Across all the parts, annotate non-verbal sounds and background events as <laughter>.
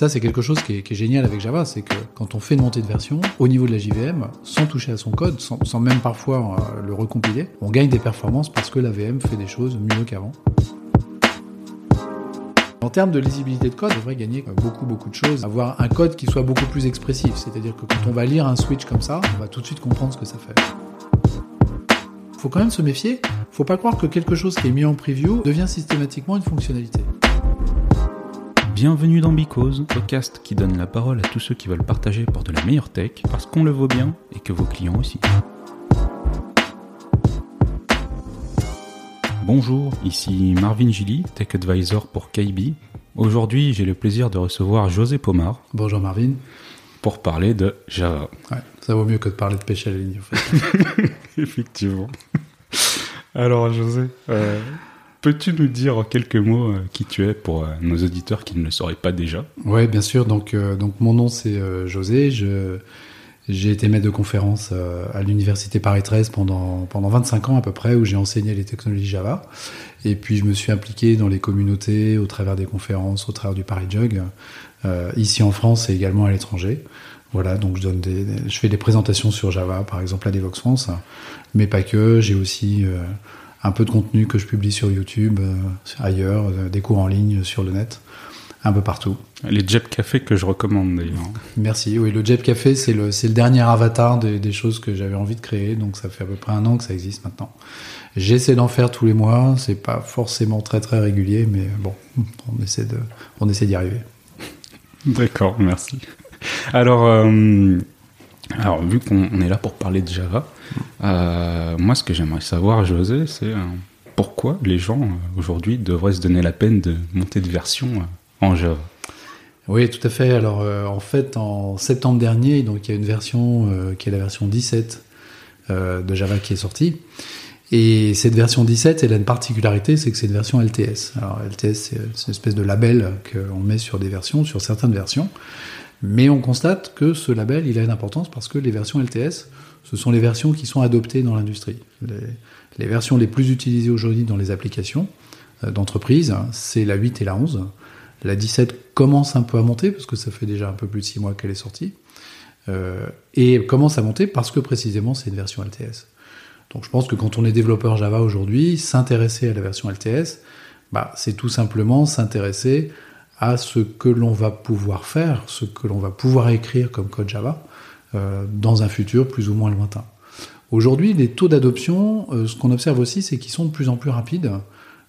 Ça, c'est quelque chose qui est, génial avec Java, c'est que quand on fait une montée de version, au niveau de la JVM, sans toucher à son code, sans, même parfois euh, le recompiler, on gagne des performances parce que la VM fait des choses mieux qu'avant. En termes de lisibilité de code, on devrait gagner beaucoup beaucoup de choses. Avoir un code qui soit beaucoup plus expressif, c'est-à-dire que quand on va lire un switch comme ça, on va tout de suite comprendre ce que ça fait. Faut quand même se méfier. Faut pas croire que quelque chose qui est mis en preview devient systématiquement une fonctionnalité. Bienvenue dans Because, podcast qui donne la parole à tous ceux qui veulent partager pour de la meilleure tech, parce qu'on le vaut bien et que vos clients aussi. Bonjour, ici Marvin Gilly, Tech Advisor pour KB. Aujourd'hui, j'ai le plaisir de recevoir José Pomar. Bonjour Marvin. Pour parler de Java. Ouais, ça vaut mieux que de parler de pêche à la ligne, en fait. <laughs> Effectivement. Alors, José, euh, peux-tu nous dire en quelques mots euh, qui tu es pour euh, nos auditeurs qui ne le sauraient pas déjà? Oui, bien sûr. Donc, euh, donc mon nom, c'est José. J'ai été maître de conférence à l'université Paris 13 pendant, pendant 25 ans à peu près, où j'ai enseigné les technologies Java. Et puis, je me suis impliqué dans les communautés au travers des conférences, au travers du Paris Jug, euh, ici en France et également à l'étranger. Voilà, donc je donne je fais des présentations sur Java, par exemple à Devox France, mais pas que. J'ai aussi un peu de contenu que je publie sur YouTube, euh, ailleurs, euh, des cours en ligne sur le net, un peu partout. Les Jeb Café que je recommande d'ailleurs. Merci. Oui, le Jeb Café, c'est le, c'est le dernier avatar des, des choses que j'avais envie de créer, donc ça fait à peu près un an que ça existe maintenant. J'essaie d'en faire tous les mois. C'est pas forcément très très régulier, mais bon, on essaie de, on essaie d'y arriver. D'accord, merci. Alors, euh, alors vu qu'on est là pour parler de Java, euh, moi ce que j'aimerais savoir, José, c'est euh, pourquoi les gens euh, aujourd'hui devraient se donner la peine de monter de version en Java? Oui, tout à fait. Alors, en fait, en septembre dernier, donc il y a une version qui est la version 17 euh, de Java qui est sortie. Et cette version 17, elle a une particularité, c'est que c'est une version LTS. Alors, LTS, c'est une espèce de label qu'on met sur des versions, sur certaines versions. Mais on constate que ce label, il a une importance parce que les versions LTS, ce sont les versions qui sont adoptées dans l'industrie. Les, versions les plus utilisées aujourd'hui dans les applications euh, d'entreprise, c'est la 8 et la 11. La 17 commence un peu à monter parce que ça fait déjà un peu plus de 6 mois qu'elle est sortie. Euh, et elle commence à monter parce que précisément c'est une version LTS. Donc je pense que quand on est développeur Java aujourd'hui, s'intéresser à la version LTS, bah, c'est tout simplement s'intéresser à ce que l'on va pouvoir faire, ce que l'on va pouvoir écrire comme code Java euh, dans un futur plus ou moins lointain. Aujourd'hui, les taux d'adoption, euh, ce qu'on observe aussi, c'est qu'ils sont de plus en plus rapides.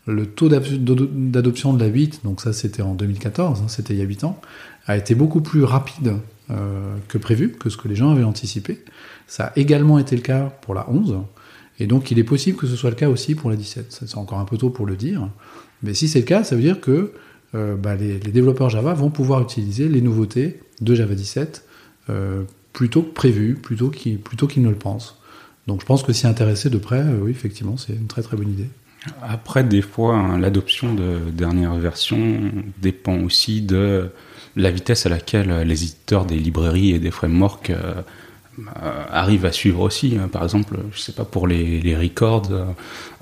Le taux d'adoption de la 8, donc ça c'était en 2014, hein, c'était il y a 8 ans, a été beaucoup plus rapide euh, que prévu, que ce que les gens avaient anticipé. Ça a également été le cas pour la 11, et donc il est possible que ce soit le cas aussi pour la 17. C'est encore un peu tôt pour le dire, mais si c'est le cas, ça veut dire que bah, les, les, développeurs Java vont pouvoir utiliser les nouveautés de Java 17 euh, plutôt que prévu, plutôt qu'ils plutôt ne le pensent. Donc je pense que s'y intéresser de près, euh, oui, effectivement, c'est une très très bonne idée. Après, des fois, hein, l'adoption de dernière version dépend aussi de la vitesse à laquelle les éditeurs des librairies et des frameworks euh, euh, arrivent à suivre aussi. Par exemple, je sais pas, pour les, records,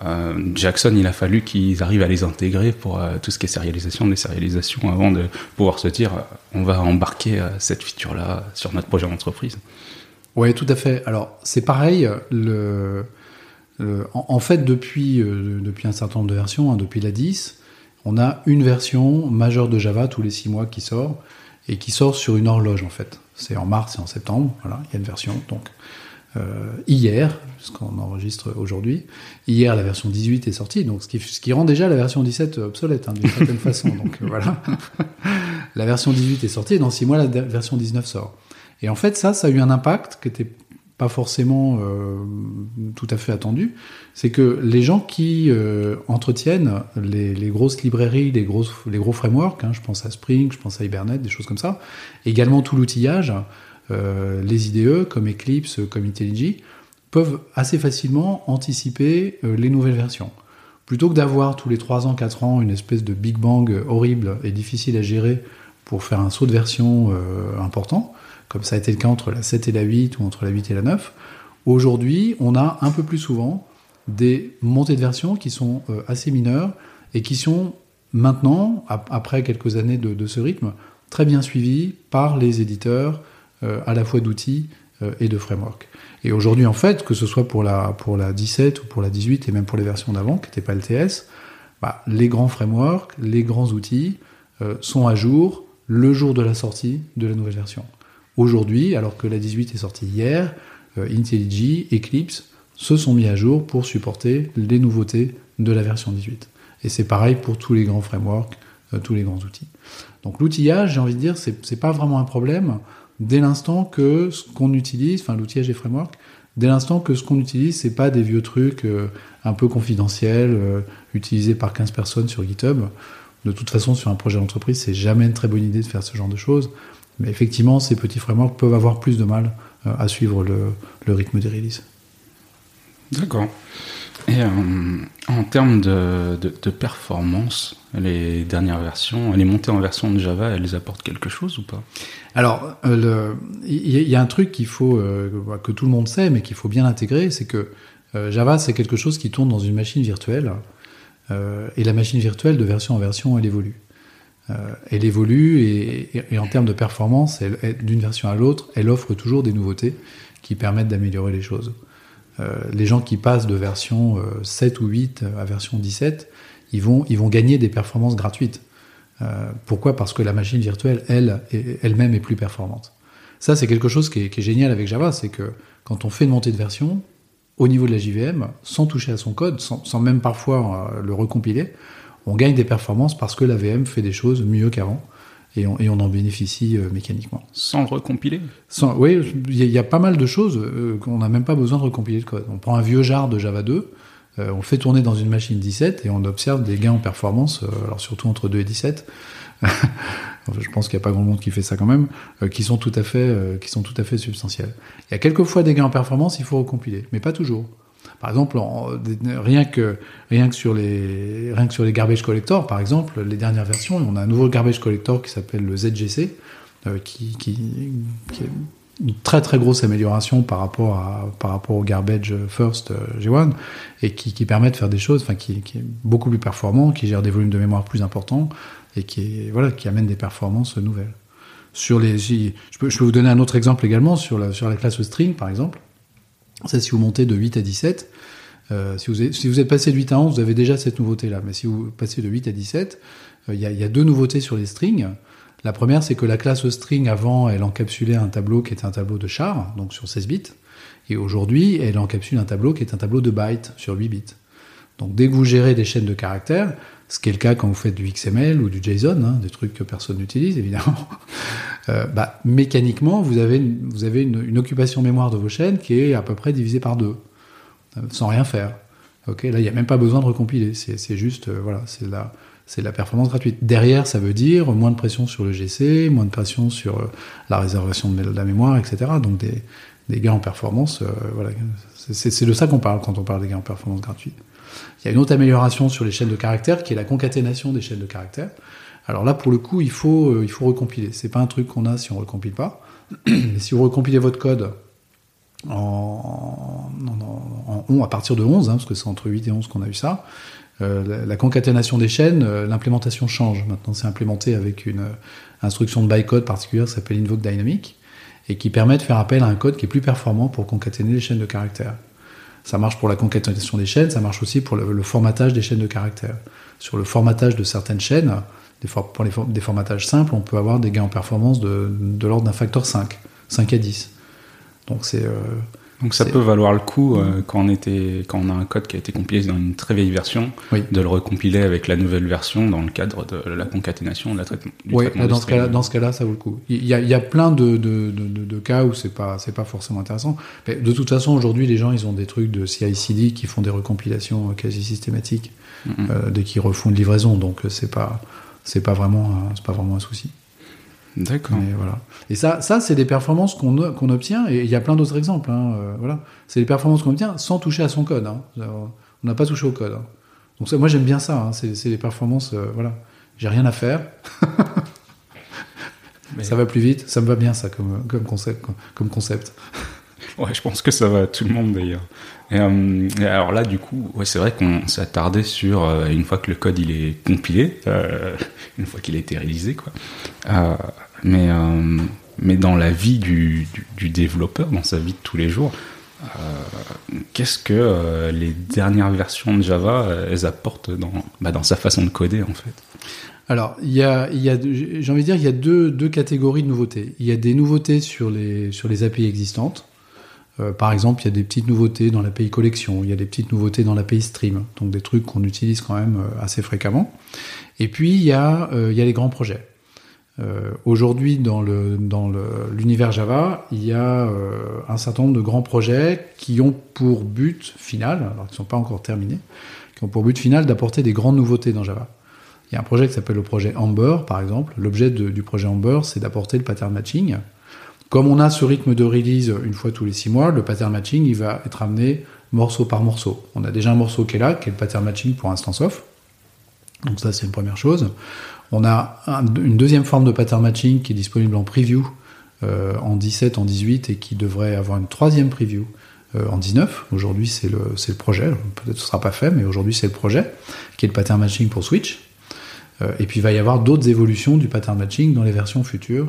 euh, Jackson, il a fallu qu'ils arrivent à les intégrer pour euh, tout ce qui est sérialisation, des sérialisations, avant de pouvoir se dire, on va embarquer cette feature-là sur notre projet d'entreprise. Oui, tout à fait. Alors, c'est pareil, euh, en, fait, depuis, euh, un certain nombre de versions, hein, depuis la 10, on a une version majeure de Java tous les 6 mois qui sort, et qui sort sur une horloge en fait. C'est en mars et en septembre, voilà, il y a une version. Donc, euh, hier, puisqu'on enregistre aujourd'hui, hier la version 18 est sortie, donc ce qui, rend déjà la version 17 obsolète hein, d'une certaine façon. Donc voilà, <laughs> la version 18 est sortie et dans 6 mois la version 19 sort. Et en fait, ça, ça a eu un impact qui était pas forcément euh, tout à fait attendu, c'est que les gens qui euh, entretiennent les, grosses librairies, les, grosses, les gros frameworks, hein, je pense à Spring, je pense à Hibernate, des choses comme ça, également tout l'outillage, euh, les IDE comme Eclipse, comme IntelliJ, peuvent assez facilement anticiper les nouvelles versions. Plutôt que d'avoir tous les 3 ans, 4 ans une espèce de Big Bang horrible et difficile à gérer pour faire un saut de version important, comme ça a été le cas entre la 7 et la 8 ou entre la 8 et la 9. Aujourd'hui, on a un peu plus souvent des montées de version qui sont euh, assez mineures et qui sont maintenant, ap après quelques années de, ce rythme, très bien suivi par les éditeurs euh, à la fois d'outils euh, et de frameworks. Et aujourd'hui, en fait, que ce soit pour la, pour la 17 ou pour la 18 et même pour les versions d'avant, qui n'étaient pas LTS, bah, les grands frameworks, les grands outils sont à jour le jour de la sortie de la nouvelle version. Aujourd'hui, alors que la 18 est sortie hier, euh, IntelliJ, Eclipse se sont mis à jour pour supporter les nouveautés de la version 18. Et c'est pareil pour tous les grands frameworks, euh, tous les grands outils. Donc l'outillage, j'ai envie de dire, c'est, pas vraiment un problème dès l'instant que ce qu'on utilise, enfin l'outillage des frameworks, dès l'instant que ce qu'on utilise, c'est pas des vieux trucs euh, un peu confidentiels, utilisés par 15 personnes sur GitHub. De toute façon, sur un projet d'entreprise, c'est jamais une très bonne idée de faire ce genre de choses. Mais effectivement, ces petits frameworks peuvent avoir plus de mal euh, à suivre le, le rythme des releases. D'accord. Et euh, en termes de, de, de, performance, les dernières versions, les montées en version de Java, elles apportent quelque chose ou pas? Alors, euh, il y, y, a un truc qu'il faut euh, que tout le monde sait, mais qu'il faut bien intégrer, c'est que Java, c'est quelque chose qui tourne dans une machine virtuelle, et la machine virtuelle, de version en version, elle évolue. Elle évolue, et, en termes de performance, d'une version à l'autre, elle offre toujours des nouveautés qui permettent d'améliorer les choses. Euh, les gens qui passent de version 7 ou 8 à version 17, ils vont, gagner des performances gratuites. Euh, pourquoi? Parce que la machine virtuelle, elle, elle-même est plus performante. Ça, c'est quelque chose qui est, génial avec Java, c'est que quand on fait une montée de version, au niveau de la JVM, sans toucher à son code, sans, même parfois euh, le recompiler, on gagne des performances parce que la VM fait des choses mieux qu'avant et on, et on, en bénéficie euh, mécaniquement. Sans le recompiler Sans, Oui, il y, y, a pas mal de choses euh, qu'on n'a même pas besoin de recompiler le code. On prend un vieux jar de Java 2, euh, on le fait tourner dans une machine 17 et on observe des gains en performance, euh, alors surtout entre 2 et 17. <laughs> je pense qu'il n'y a pas grand monde qui fait ça quand même, qui sont tout à fait, qui sont tout à fait substantiels. Il y a quelquefois des gains en performance, il faut recompiler, mais pas toujours. Par exemple, en, rien que rien que sur les rien que sur les garbage collector, par exemple, les dernières versions, on a un nouveau garbage collector qui s'appelle le ZGC, euh, qui, qui, est une très très grosse amélioration par rapport à par rapport au garbage first euh, G1 et qui, permet de faire des choses, enfin qui, est beaucoup plus performant, qui gère des volumes de mémoire plus importants et qui voilà qui amène des performances nouvelles. Sur les, je peux, je peux vous donner un autre exemple également sur la sur la classe string par exemple. Ça, si vous montez de 8 à 17, euh, si, vous êtes, si vous êtes passé de 8 à 11, vous avez déjà cette nouveauté-là. Mais si vous passez de 8 à 17, il euh, y, y, a deux nouveautés sur les strings. La première, c'est que la classe string, avant, elle encapsulait un tableau qui était un tableau de char, donc sur 16 bits. Et aujourd'hui, elle encapsule un tableau qui est un tableau de bytes sur 8 bits. Donc dès que vous gérez des chaînes de caractères, ce qui est le cas quand vous faites du XML ou du JSON, hein, des trucs que personne n'utilise évidemment, euh, bah, mécaniquement vous avez, une, occupation mémoire de vos chaînes qui est à peu près divisée par deux, euh, sans rien faire. Ok, là il n'y a même pas besoin de recompiler, c'est juste euh, voilà, c'est la c'est la performance gratuite. Derrière, ça veut dire moins de pression sur le GC, moins de pression sur la réservation de la mémoire, etc. Donc des, des gains en performance. Voilà, c'est de ça qu'on parle quand on parle des gains en performance gratuits. Il y a une autre amélioration sur les chaînes de caractères qui est la concaténation des chaînes de caractères. Alors là, pour le coup, il faut, euh, il faut recompiler. C'est pas un truc qu'on a si on recompile pas. <clears throat> Mais si vous recompilez votre code en, en, en, en, à partir de 11, hein, parce que c'est entre 8 et 11 qu'on a eu ça, euh, la, concaténation des chaînes, euh, l'implémentation change. Maintenant, c'est implémenté avec une euh, instruction de bytecode particulière qui s'appelle invoke dynamic et qui permet de faire appel à un code qui est plus performant pour concaténer les chaînes de caractères. Ça marche pour la concaténation des chaînes, ça marche aussi pour le, formatage des chaînes de caractères. Sur le formatage de certaines chaînes, pour les des formatages simples, on peut avoir des gains en performance de, de l'ordre d'un facteur 5, 5 à 10. Donc c'est euh, donc ça peut valoir le coup euh, quand on était quand on a un code qui a été compilé dans une très vieille version, oui. de le recompiler avec la nouvelle version dans le cadre de la concaténation, de la traitement. Oui, traitement dans, ce cas -là, dans ce cas-là, ça vaut le coup. Il y a, il y a plein de, de, de, de cas où c'est pas c'est pas forcément intéressant. Mais de toute façon, aujourd'hui, les gens ils ont des trucs de CI/CD qui font des recompilations quasi systématiques mm -hmm. euh, dès qu'ils refont une livraison. Donc c'est pas c'est pas vraiment c'est pas vraiment un souci. D'accord. Voilà. Et ça, ça c'est des performances qu'on qu obtient, et il y a plein d'autres exemples. Hein, euh, voilà. C'est des performances qu'on obtient sans toucher à son code. Hein. On n'a pas touché au code. Hein. Donc ça, moi j'aime bien ça. C'est des performances, euh, voilà. J'ai rien à faire. Mais... <laughs> Ça va plus vite. Ça me va bien ça comme, comme concept. Comme concept. Ouais, je pense que ça va à tout le monde d'ailleurs. Et, euh, et alors là, du coup, c'est vrai qu'on s'est attardé sur euh, une fois que le code il est compilé, euh, <laughs> une fois qu'il a été réalisé, quoi. Mais mais dans la vie du, développeur, dans sa vie de tous les jours, qu'est-ce que les dernières versions de Java elles apportent dans bah, dans sa façon de coder en fait? Alors, j'ai envie de dire, il y a deux, deux catégories de nouveautés. Il y a des nouveautés sur les, sur les API existantes. Euh, par exemple, il y a des petites nouveautés dans l'API collection, il y a des petites nouveautés dans l'API stream, donc des trucs qu'on utilise quand même euh, assez fréquemment. Et puis, il y a, euh, les grands projets. Aujourd'hui, dans l'univers Java, il y a un certain nombre de grands projets qui ont pour but final, alors qu'ils ne sont pas encore terminés, qui ont pour but final d'apporter des grandes nouveautés dans Java. Il y a un projet qui s'appelle le projet Amber, par exemple. L'objet du projet Amber, c'est d'apporter le pattern matching. Comme on a ce rythme de release une fois tous les six mois, le pattern matching, il va être amené morceau par morceau. On a déjà un morceau qui est là, qui est le pattern matching pour instance off. Donc ça, c'est une première chose. On a un- une deuxième forme de pattern matching qui est disponible en preview euh, en 17, en 18 et qui devrait avoir une troisième preview euh, en 19. Aujourd'hui, c'est le, projet. Peut-être ce sera pas fait, mais aujourd'hui, c'est le projet qui est le pattern matching pour Switch. Euh, et puis, il va y avoir d'autres évolutions du pattern matching dans les versions futures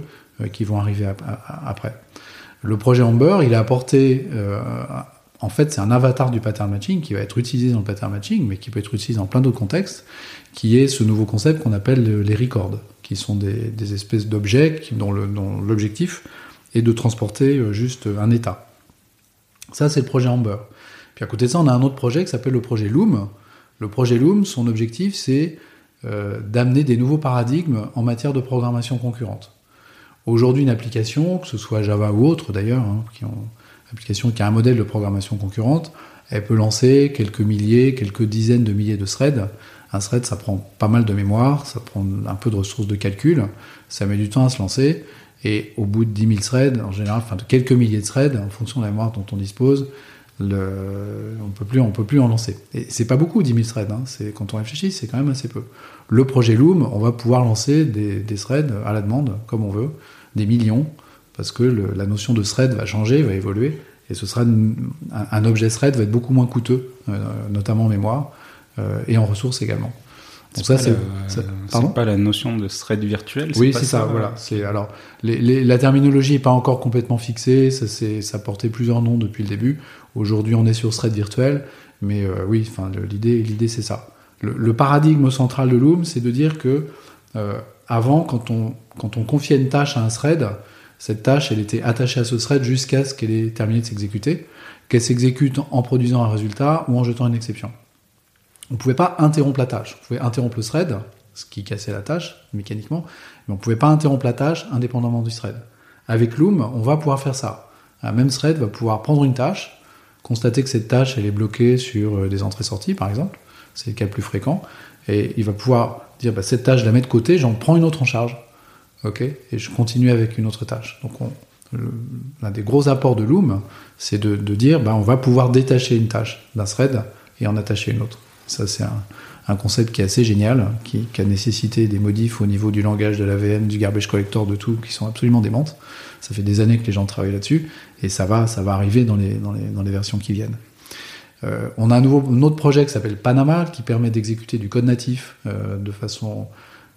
qui vont arriver après. Le projet Amber, il a apporté, euh, en fait, c'est un avatar du pattern matching qui va être utilisé dans le pattern matching, mais qui peut être utilisé dans plein d'autres contextes, qui est ce nouveau concept qu'on appelle le- les records, qui sont des, espèces d'objets dont l'objectif est de transporter euh, juste un état. Ça, c'est le projet Amber. Puis à côté de ça, on a un autre projet qui s'appelle le projet Loom. Le projet Loom, son objectif, c'est euh, d'amener des nouveaux paradigmes en matière de programmation concurrente. Aujourd'hui, une application, que ce soit Java ou autre d'ailleurs, hein, une application qui a un modèle de programmation concurrente, elle peut lancer quelques milliers, quelques dizaines de milliers de threads. Un thread, ça prend pas mal de mémoire, ça prend un peu de ressources de calcul, ça met du temps à se lancer, et au bout de 10 000 threads, en général, enfin de quelques milliers de threads, en fonction de la mémoire dont on dispose, le, on peut plus, on peut plus en lancer. Et c'est pas beaucoup 10 000 threads. Hein, c'est quand on réfléchit, c'est quand même assez peu. Le projet Loom, on va pouvoir lancer des, des threads à la demande, comme on veut, des millions, parce que le, la notion de thread va changer, va évoluer, et ce sera un, un objet thread va être beaucoup moins coûteux, euh, notamment en mémoire euh, et en ressources également. Donc ça, pas c'est pas la notion de thread virtuel oui, c'est ça, voilà. C'est alors les, les- la terminologie n'est pas encore complètement fixée. Ça, c'est, ça portait plusieurs noms depuis le début. Aujourd'hui, on est sur thread virtuel, mais euh, oui, l'idée, l'idée, c'est ça. Le, le paradigme central de Loom, c'est de dire que euh, avant, quand on quand on confiait une tâche à un thread, cette tâche, elle était attachée à ce thread jusqu'à ce qu'elle ait terminé de s'exécuter, qu'elle s'exécute en produisant un résultat ou en jetant une exception. On ne pouvait pas interrompre la tâche. On pouvait interrompre le thread, ce qui cassait la tâche mécaniquement, mais on ne pouvait pas interrompre la tâche indépendamment du thread. Avec Loom, on va pouvoir faire ça. Un même thread va pouvoir prendre une tâche, constater que cette tâche est bloquée sur euh, des entrées-sorties par exemple, c'est le cas le plus fréquent, et il va pouvoir dire bah, cette tâche je la mets de côté, j'en prends une autre en charge, ok, et je continue avec une autre tâche. Donc l'un des gros apports de Loom, c'est de, dire bah, on va pouvoir détacher une tâche d'un thread et en attacher une autre. Un concept qui est assez génial, qui, a nécessité des modifs au niveau du langage de la VM, du garbage collector, de tout, qui sont absolument démentes. Ça fait des années que les gens travaillent là-dessus, et ça va, arriver dans les, versions qui viennent. Euh, on a un, nouveau, autre projet qui s'appelle Panama, qui permet d'exécuter du code natif euh, de façon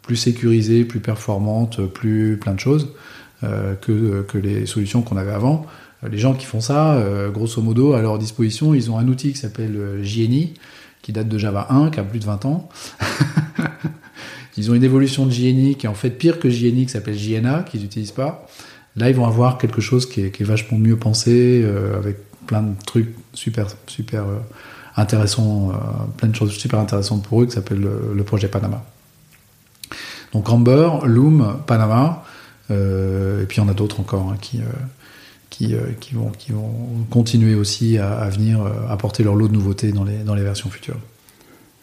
plus sécurisée, plus performante, plus plein de choses euh, que, que les solutions qu'on avait avant. Les gens qui font ça, grosso modo, à leur disposition, ils ont un outil qui s'appelle JNI, qui date de Java 1, qui a plus de 20 ans. <laughs> ils ont une évolution de JNI qui est en fait pire que JNI, qui s'appelle JNA, qu'ils n'utilisent pas. Là, ils vont avoir quelque chose qui est, vachement mieux pensé, euh, avec plein de trucs super, euh, intéressants, euh, plein de choses super intéressantes pour eux, qui s'appelle le, projet Panama. Donc Amber, Loom, Panama, et puis il y en a d'autres encore hein, qui, qui, euh, qui, vont, qui vont continuer aussi à, venir euh, apporter leur lot de nouveautés dans les, dans les versions futures.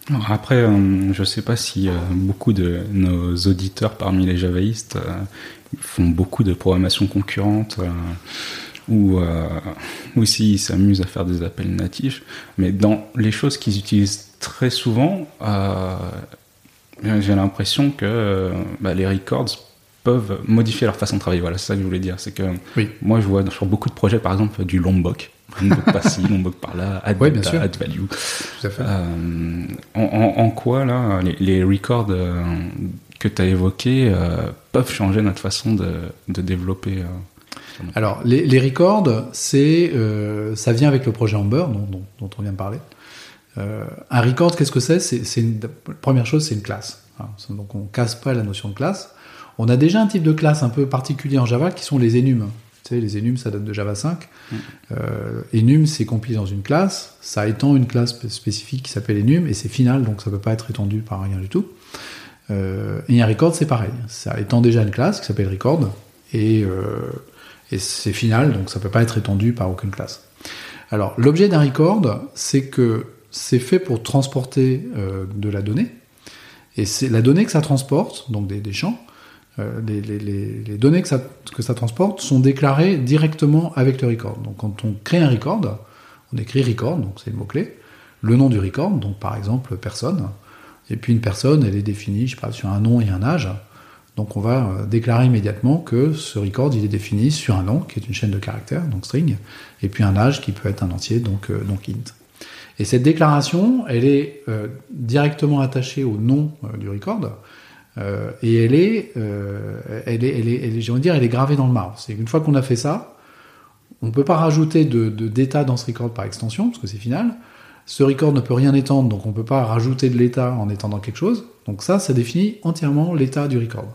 Alors Après, euh, je sais pas si beaucoup de nos auditeurs parmi les javaïstes font beaucoup de programmation concurrente ou, euh, ou s'ils s'amusent à faire des appels natifs. Mais dans les choses qu'ils utilisent très souvent, j'ai l'impression que bah, les records peuvent modifier leur façon de travailler. Voilà, c'est ça que je voulais dire. C'est que moi, je vois sur beaucoup de projets, par exemple, du Lombok. Lombok par-ci, Lombok par-là, add, bien sûr. add value. Euh, en, quoi, là, les, records euh, que tu as évoqués euh, peuvent changer notre façon de, développer Alors, les, records, c'est, ça vient avec le projet Amber, dont, dont, on vient de parler. un record, qu'est-ce que c'est C'est une première chose, c'est une classe. Hein. Donc, on casse pas la notion de classe. On a déjà un type de classe un peu particulier en Java qui sont les enums. Tu sais, les enums, ça date de Java 5. Mm. Euh, enum, c'est compilé dans une classe. Ça étend une classe spécifique qui s'appelle enum et c'est final, donc ça peut pas être étendu par rien du tout. Euh, et un record, c'est pareil. Ça étend déjà une classe qui s'appelle record et, euh, et c'est final, donc ça peut pas être étendu par aucune classe. Alors, l'objet d'un record, c'est que c'est fait pour transporter de la donnée. Et c'est la donnée que ça transporte, donc des, des champs, euh, les, données que ça, transporte sont déclarées directement avec le record. Donc quand on crée un record, on écrit record, donc c'est le mot-clé, le nom du record, donc par exemple personne, et puis une personne, elle est définie, je sais sur un nom et un âge. Donc on va euh, déclarer immédiatement que ce record, il est défini sur un nom, qui est une chaîne de caractères, donc string, et puis un âge qui peut être un entier, donc, euh, donc int. Et cette déclaration, elle est directement attachée au nom du record, euh, et elle est, euh, elle est, elle est, elle est, dire, elle est gravée dans le marbre. C'est qu'une fois qu'on a fait ça, on ne peut pas rajouter de, d'état dans ce record par extension, parce que c'est final. Ce record ne peut rien étendre, donc on ne peut pas rajouter de l'état en étendant quelque chose. Donc ça, ça définit entièrement l'état du record.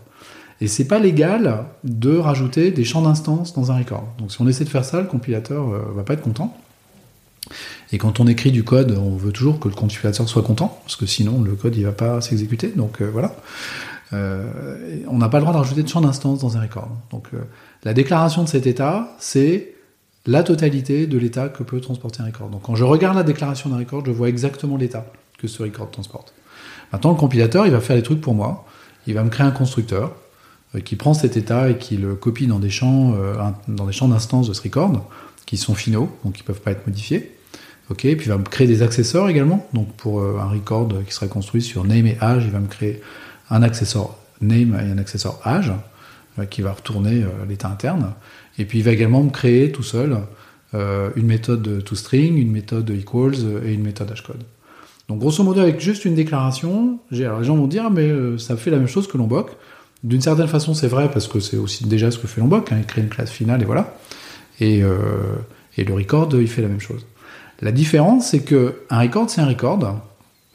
Et c'est pas légal de rajouter des champs d'instance dans un record. Donc si on essaie de faire ça, le compilateur euh, va pas être content. Et quand on écrit du code, on veut toujours que le compilateur soit content, parce que sinon le code il va pas s'exécuter. Donc euh, voilà. Euh, on n'a pas le droit de rajouter de champ d'instance dans un record. Donc euh, la déclaration de cet état, c'est la totalité de l'état que peut transporter un record. Donc quand je regarde la déclaration d'un record, je vois exactement l'état que ce record transporte. Maintenant, le compilateur, il va faire des trucs pour moi. Il va me créer un constructeur qui prend cet état et qui le copie dans des champs, dans des champs d'instance de ce record qui sont finaux, donc qui peuvent pas être modifiés. Ok, puis il va me créer des accessoires également. Donc pour un record qui serait construit sur name et âge, il va me créer un accessoire name et un accessoire âge euh, qui va retourner euh, l'état interne. Et puis il va également me créer tout seul euh, une méthode toString, une méthode equals et une méthode hashcode. Donc grosso modo avec juste une déclaration, alors les gens vont dire mais ça fait la même chose que Lombok. D'une certaine façon c'est vrai parce que c'est aussi déjà ce que fait Lombok, hein, il crée une classe finale et voilà. Et le record il fait la même chose. La différence c'est que un record c'est un record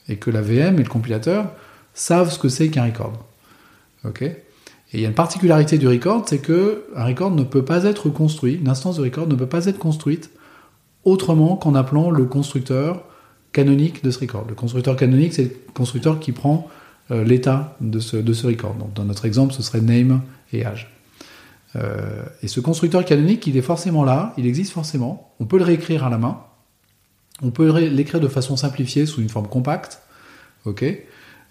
et que la VM et le compilateur savent ce que c'est qu'un record. Ok? Et il y a une particularité du record, c'est que un record ne peut pas être construit, une instance de record ne peut pas être construite autrement qu'en appelant le constructeur canonique de ce record. Le constructeur canonique, c'est le constructeur qui prend euh, l'état de ce, record. Dans notre exemple, ce serait name et âge. Euh, et ce constructeur canonique, il est forcément là, il existe forcément. On peut le réécrire à la main. On peut l'écrire de façon simplifiée sous une forme compacte.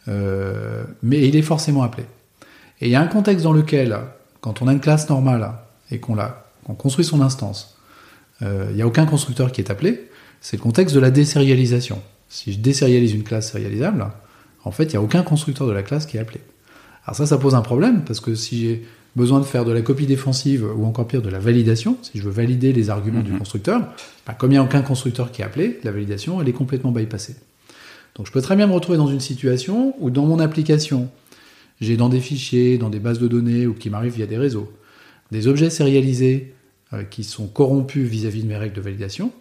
euh, mais il est forcément appelé. Et il y a un contexte dans lequel, quand on a une classe normale et qu'on construit son instance, euh, il n'y a aucun constructeur qui est appelé, c'est le contexte de la désérialisation. Si je désérialise une classe sérialisable, en fait, il n'y a aucun constructeur de la classe qui est appelé. Alors ça, ça pose un problème, parce que si j'ai besoin de faire de la copie défensive ou encore pire de la validation, si je veux valider les arguments du mhm. constructeur, bah, comme il n'y a aucun constructeur qui est appelé, la validation, elle est complètement bypassée. Donc je peux très bien me retrouver dans une situation où dans mon application, j'ai dans des fichiers, dans des bases de données ou qui m'arrivent via des réseaux, des objets sérialisés euh, qui sont corrompus vis-à-vis de mes règles de validation,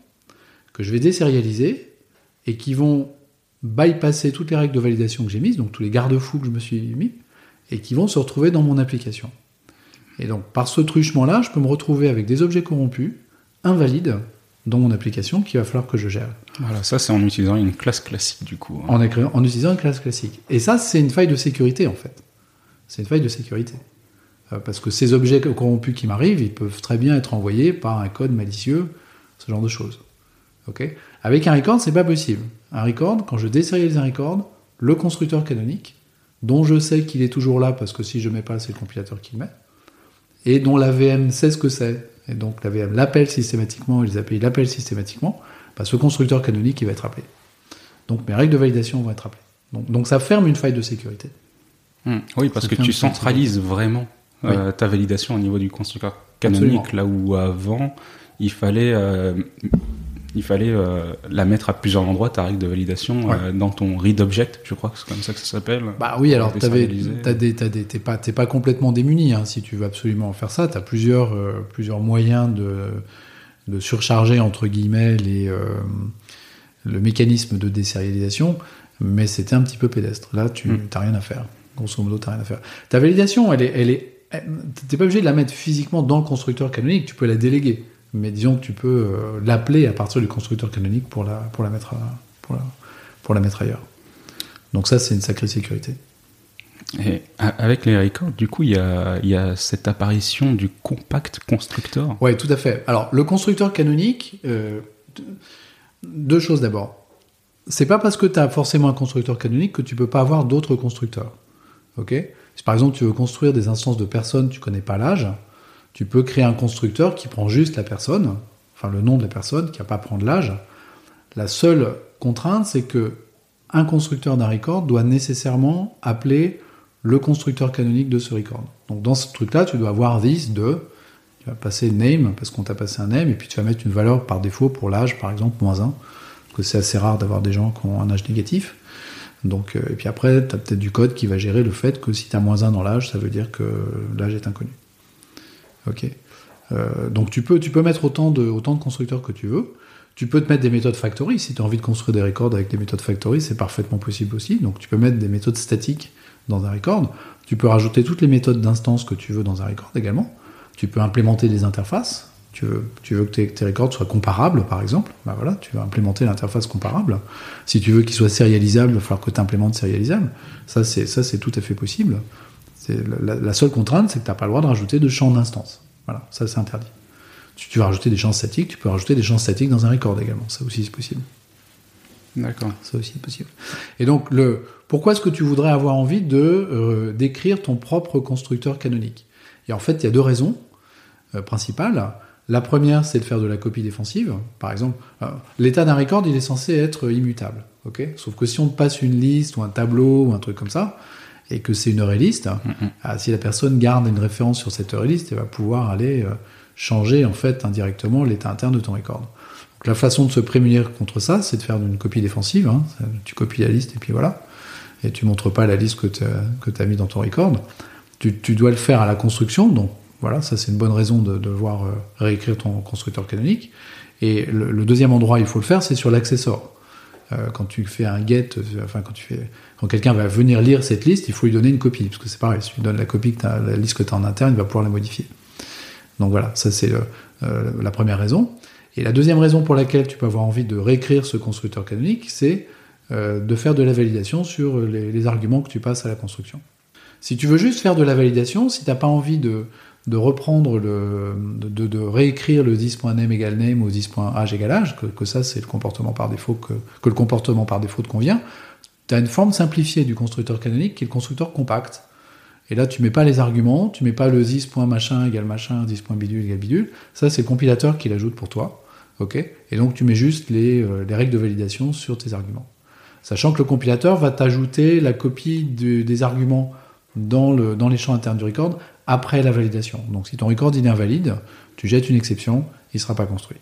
que je vais désérialiser et qui vont bypasser toutes les règles de validation que j'ai mises, donc tous les garde-fous que je me suis mis, et qui vont se retrouver dans mon application. Et donc par ce truchement-là, je peux me retrouver avec des objets corrompus, invalides, dans mon application qu'il va falloir que je gère. Voilà, ça c'est en utilisant une classe classique du coup. Hein. En, en utilisant une classe classique. Et ça, c'est une faille de sécurité en fait. C'est une faille de sécurité. Euh, parce que ces objets corrompus qui m'arrivent, ils peuvent très bien être envoyés par un code malicieux, ce genre de choses. Avec un record, c'est pas possible. Un record, quand je désérialise un record, le constructeur canonique, dont je sais qu'il est toujours là parce que si je mets pas, c'est le compilateur qui le met, et dont la VM sait ce que c'est, et donc la VM l'appelle systématiquement, et les API l'appellent systématiquement, bah, ce constructeur canonique il va être appelé. Donc mes règles de validation vont être appelées. Donc, donc ça ferme une faille de sécurité. Hmm. Oui, parce que tu centralises vraiment euh, ta validation au niveau du constructeur canonique, là où avant, il fallait, euh, il fallait euh, la mettre à plusieurs endroits, ta règle de validation, dans ton read object, je crois que c'est comme ça que ça s'appelle. Bah oui, alors tu t'es pas, pas complètement démuni, hein, si tu veux absolument faire ça, tu as plusieurs, plusieurs moyens de, de surcharger, entre guillemets, les, le mécanisme de désérialisation, mais c'était un petit peu pédestre. Là, tu n'as hmm. rien à faire. Grosso modo, tu rien à faire. Ta validation, elle est, elle est t'es pas obligé de la mettre physiquement dans le constructeur canonique, tu peux la déléguer. Mais disons que tu peux euh, l'appeler à partir du constructeur canonique pour la, pour la, mettre, pour la, pour la mettre ailleurs. Donc ça, c'est une sacrée sécurité. Et avec les records, du coup, il y a, y a, cette apparition du compact constructeur. Ouais, tout à fait. Alors, le constructeur canonique, euh, deux choses d'abord. C'est pas parce que tu as forcément un constructeur canonique que tu peux pas avoir d'autres constructeurs. Ok? Si par exemple tu veux construire des instances de personnes, tu connais pas l'âge, tu peux créer un constructeur qui prend juste la personne, enfin le nom de la personne, qui n'a pas à prendre l'âge. La seule contrainte, c'est que un constructeur d'un record doit nécessairement appeler le constructeur canonique de ce record. Donc dans ce truc-là, tu dois avoir this de, tu vas passer name parce qu'on t'a passé un name, et puis tu vas mettre une valeur par défaut pour l'âge, par exemple moins 1, parce que c'est assez rare d'avoir des gens qui ont un âge négatif. Donc, euh, et puis après, tu as peut-être du code qui va gérer le fait que si tu as moins 1 dans l'âge, ça veut dire que l'âge est inconnu. Ok. Euh, donc tu peux, mettre autant de, constructeurs que tu veux. Tu peux te mettre des méthodes factory. Si tu as envie de construire des records avec des méthodes factory, c'est parfaitement possible aussi. Donc tu peux mettre des méthodes statiques dans un record. Tu peux rajouter toutes les méthodes d'instance que tu veux dans un record également. Tu peux implémenter des interfaces. Tu veux, que tes, records soient comparables, par exemple. Voilà, tu vas implémenter l'interface comparable. Si tu veux qu'il soit sérialisable, il va falloir que tu implémentes sérialisable. Ça, c'est tout à fait possible. La, la, seule contrainte, c'est que tu n'as pas le droit de rajouter de champs d'instance. Voilà, ça, c'est interdit. Si tu veux rajouter des champs statiques, tu peux rajouter des champs statiques dans un record également. Ça aussi, c'est possible. D'accord. Ça aussi, c'est possible. Et donc, le, pourquoi est-ce que tu voudrais avoir envie de euh, d'écrire ton propre constructeur canonique? Et en fait, il y a deux raisons euh, principales. La première, c'est de faire de la copie défensive. Par exemple, euh, l'état d'un record, il est censé être immutable. ok? Sauf que si on passe une liste ou un tableau ou un truc comme ça, et que c'est une heure liste, mm-hmm. ah, si la personne garde une référence sur cette heure liste, elle va pouvoir aller euh, changer en fait indirectement l'état interne de ton record. Donc la façon de se prémunir contre ça, c'est de faire une copie défensive. Hein. Tu copies la liste et puis voilà. Et tu montres pas la liste que tu as, as mis dans ton record. Tu, tu, dois le faire à la construction, donc voilà, ça c'est une bonne raison de, devoir euh, réécrire ton constructeur canonique. Et le, deuxième endroit où il faut le faire, c'est sur l'accessor. Euh, quand tu fais un get, euh, enfin quand tu fais, quand quelqu'un va venir lire cette liste, il faut lui donner une copie, parce que c'est pareil, si tu lui donnes la copie que la liste que tu as en interne, il va pouvoir la modifier. Donc voilà, ça c'est la première raison. Et la deuxième raison pour laquelle tu peux avoir envie de réécrire ce constructeur canonique, c'est de faire de la validation sur les, les, arguments que tu passes à la construction. Si tu veux juste faire de la validation, si tu n'as pas envie de, de reprendre le, de, réécrire le 10.name égale name ou 10.age égale âge, que, ça c'est le comportement par défaut que, que le comportement par défaut te convient, tu as une forme simplifiée du constructeur canonique qui est le constructeur compact. Et là, tu mets pas les arguments, tu mets pas le 10.machin égale machin, 10.bidule égale bidule. Ça, c'est le compilateur qui l'ajoute pour toi. ok? Et donc, tu mets juste les, euh, les, règles de validation sur tes arguments. Sachant que le compilateur va t'ajouter la copie des arguments dans, le, dans les champs internes du record après la validation. Donc si ton record est invalide, tu jettes une exception, il ne sera pas construit.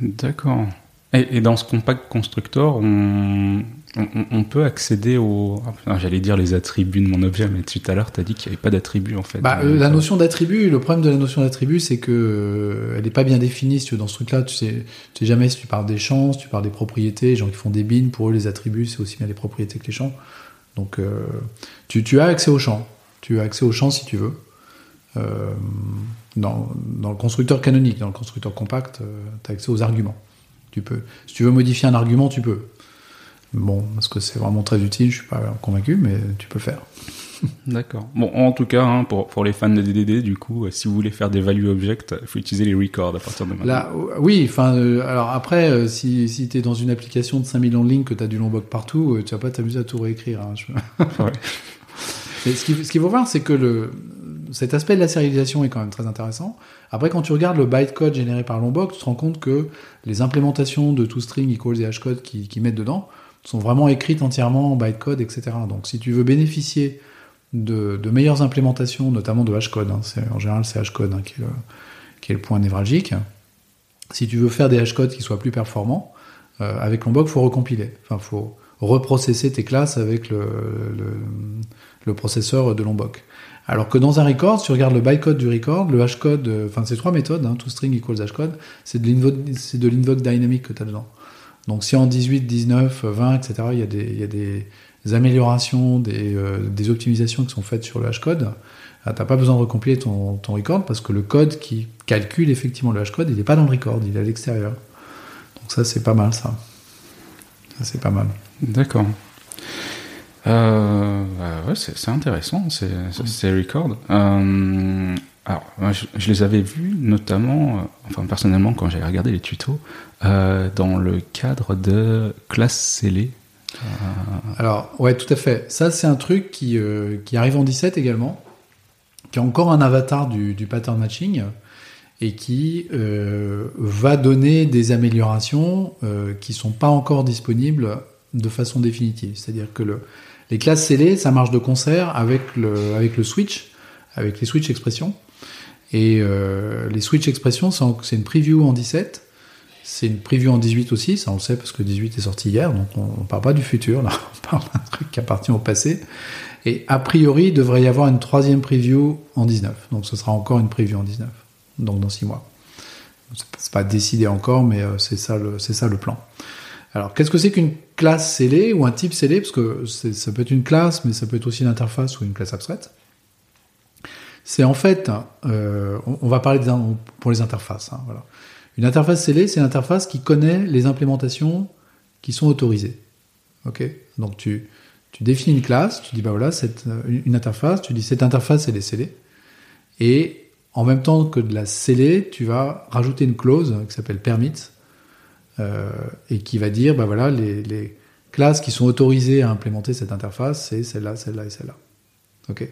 D'accord. Et, dans ce compact constructor, on, on, peut accéder aux. J'allais dire les attributs de mon objet, mais tout à l'heure, tu as dit qu'il n'y avait pas d'attributs en fait. Bah, euh, la notion d'attribut, le problème de la notion d'attribut, c'est que euh, elle n'est pas bien définie. Si tu dans ce truc-là, tu sais, tu sais jamais si tu parles des champs, si tu parles des propriétés. Les gens qui font des bins, pour eux, les attributs, c'est aussi bien les propriétés que les champs. Donc, euh, tu, tu as accès aux champs. Tu as accès au champ si tu veux. Euh, dans, le constructeur canonique, dans le constructeur compact, euh, tu as accès aux arguments. Tu peux. Si tu veux modifier un argument, tu peux. Bon, parce que c'est vraiment très utile, je suis pas convaincu, mais tu peux faire. <laughs> D'accord. Bon, en tout cas, hein, pour, pour, les fans de DDD, du coup, euh, si vous voulez faire des value objects, il faut utiliser les records à partir de maintenant. Là, oui, enfin, alors après, si, si tu es dans une application de 5000 lignes, que tu as du long partout, tu vas pas t'amuser à tout réécrire. Hein, ouais <laughs> ce qu'il faut voir, c'est que cet aspect de la sérialisation est quand même très intéressant. Après, quand tu regardes le bytecode généré par Lombok, tu te rends compte que les implémentations de toString equals et hashcode qui, mettent dedans sont vraiment écrites entièrement en bytecode, etc. Donc, si tu veux bénéficier de, meilleures implémentations, notamment de hashcode. Hein. En général, c'est hashcode hein, qui, est le, point névralgique. Si tu veux faire des hashcodes qui soient plus performants, euh, avec Lombok, faut recompiler. Enfin, faut reprocesser tes classes avec le, le processeur de Lombok. Alors que dans un record, si tu regardes le bytecode du record, le hashcode, euh, enfin, c'est trois méthodes, hein, toString equals hashcode, c'est de l'invoke, dynamic que tu as dedans. Donc si en 18, 19, 20, etc., il y a des, il y a des améliorations, des, euh, optimisations qui sont faites sur le hashcode, ah, t'as pas besoin de recompiler ton, ton record parce que le code qui calcule effectivement le hashcode, il n'est pas dans le record, il est à l'extérieur. Donc ça, c'est pas mal, ça. Ça, c'est pas mal. D'accord. Euh, bah c'est intéressant, c'est- ces records. Euh, alors, je, les avais vus notamment, euh, enfin personnellement, quand j'ai regardé les tutos, dans le cadre de classe scellée. Alors, ouais, tout à fait. Ça, c'est un truc qui, qui arrive en 17 également, qui a encore un avatar du, du pattern matching et qui va donner des améliorations qui sont pas encore disponibles de façon définitive. C'est-à-dire que le, les classes scellées, ça marche de concert avec le, avec le switch, avec les switch expressions. Et euh, les switch expressions, c'est une preview en 17. C'est une preview en 18 aussi, ça on le sait parce que 18 est sorti hier, donc on, on parle pas du futur, là, <laughs> on parle d'un truc qui appartient au passé. Et a priori, il devrait y avoir une troisième preview en 19, donc ce sera encore une preview en 19, donc dans 6 mois. C'est pas- décidé encore, mais euh, c'est ça ça le plan. Alors, qu'est-ce que c'est qu'une classe scellée ou un type scellé? Parce que ça peut être une classe, mais ça peut être aussi une interface ou une classe abstraite. C'est en fait, euh, on, va parler pour les interfaces. hein. Une interface scellée, c'est une interface qui connaît les implémentations qui sont autorisées. Donc tu, définis une classe, tu dis bah voilà, cette, une interface, tu dis cette interface elle est scellée. Et en même temps que de la sceller, tu vas rajouter une clause qui s'appelle permit euh, et qui va dire bah voilà les, classes qui sont autorisées à implémenter cette interface, c'est celle-là, celle-là et celle-là. Ok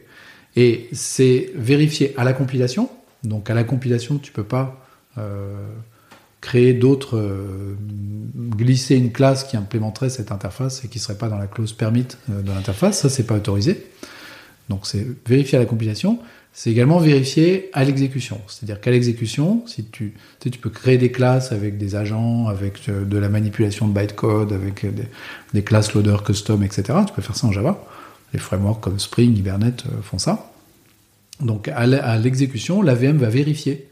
Et c'est vérifié à la compilation. Donc à la compilation, tu peux pas euh, créer d'autres, euh, glisser une classe qui implémenterait cette interface et qui serait pas dans la clause permit de l'interface. Ça, c'est pas autorisé. Donc c'est vérifié à la compilation. C'est également vérifié à l'exécution. C'est-à-dire qu'à l'exécution, si tu, tu, sais, tu peux créer des classes avec des agents, avec euh, de la manipulation de bytecode, avec euh, des, classes loader custom, etc. Tu peux faire ça en Java. Les frameworks comme Spring, Hibernate euh, font ça. Donc à l'exécution, l'AVM va vérifier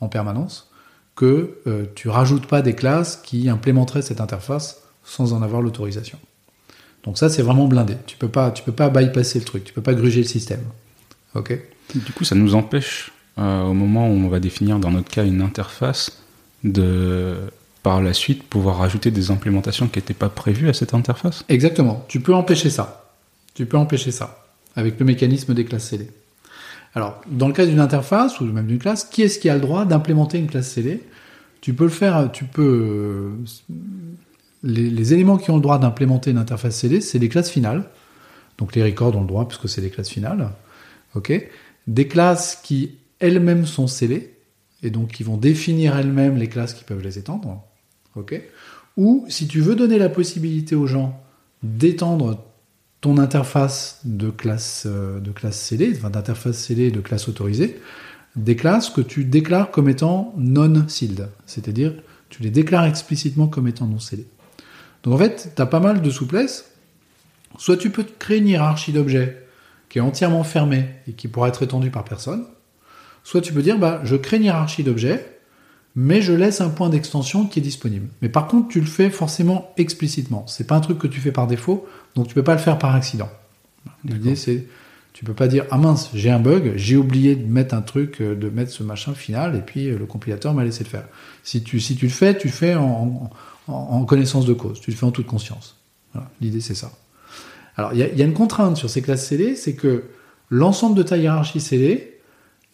en permanence que euh, tu rajoutes pas des classes qui implémenteraient cette interface sans en avoir l'autorisation. Donc ça, c'est vraiment blindé. Tu peux pas, tu peux pas bypasser le truc. Tu peux pas gruger le système. Ok. Du coup, ça nous empêche, euh, au moment où on va définir dans notre cas une interface, de par la suite pouvoir rajouter des implémentations qui n'étaient pas prévues à cette interface? Exactement. Tu peux empêcher ça. Tu peux empêcher ça avec le mécanisme des classes scellées. Alors, dans le cas d'une interface ou même d'une classe, qui est-ce qui a le droit d'implémenter une classe scellée? Tu peux le faire. Tu peux. Les, éléments qui ont le droit d'implémenter une interface scellée, c'est les classes finales. Donc les records ont le droit puisque c'est des classes finales. Ok. Des classes qui elles-mêmes sont scellées et donc qui vont définir elles-mêmes les classes qui peuvent les étendre. Ok. Ou si tu veux donner la possibilité aux gens d'étendre ton interface de classe, euh, de classe scellée, enfin d'interface scellée de classe autorisée, des classes que tu déclares comme étant non-sealed, c'est-à-dire tu les déclares explicitement comme étant non scellées. Donc en fait, tu as pas mal de souplesse. Soit tu peux te créer une hiérarchie d'objets qui est entièrement fermée et qui pourra être étendue par personne, soit tu peux dire bah, je crée une hiérarchie d'objets, mais je laisse un point d'extension qui est disponible. Mais par contre, tu le fais forcément explicitement. C'est pas un truc que tu fais par défaut, donc tu peux pas le faire par accident. L'idée c'est tu peux pas dire ah mince j'ai un bug j'ai oublié de mettre un truc euh, de mettre ce machin final et puis euh, le compilateur m'a laissé le faire si tu si tu le fais tu le fais en, en, en connaissance de cause tu le fais en toute conscience l'idée c'est ça alors il y a, y a, une contrainte sur ces classes scellées c'est que l'ensemble de ta hiérarchie scellée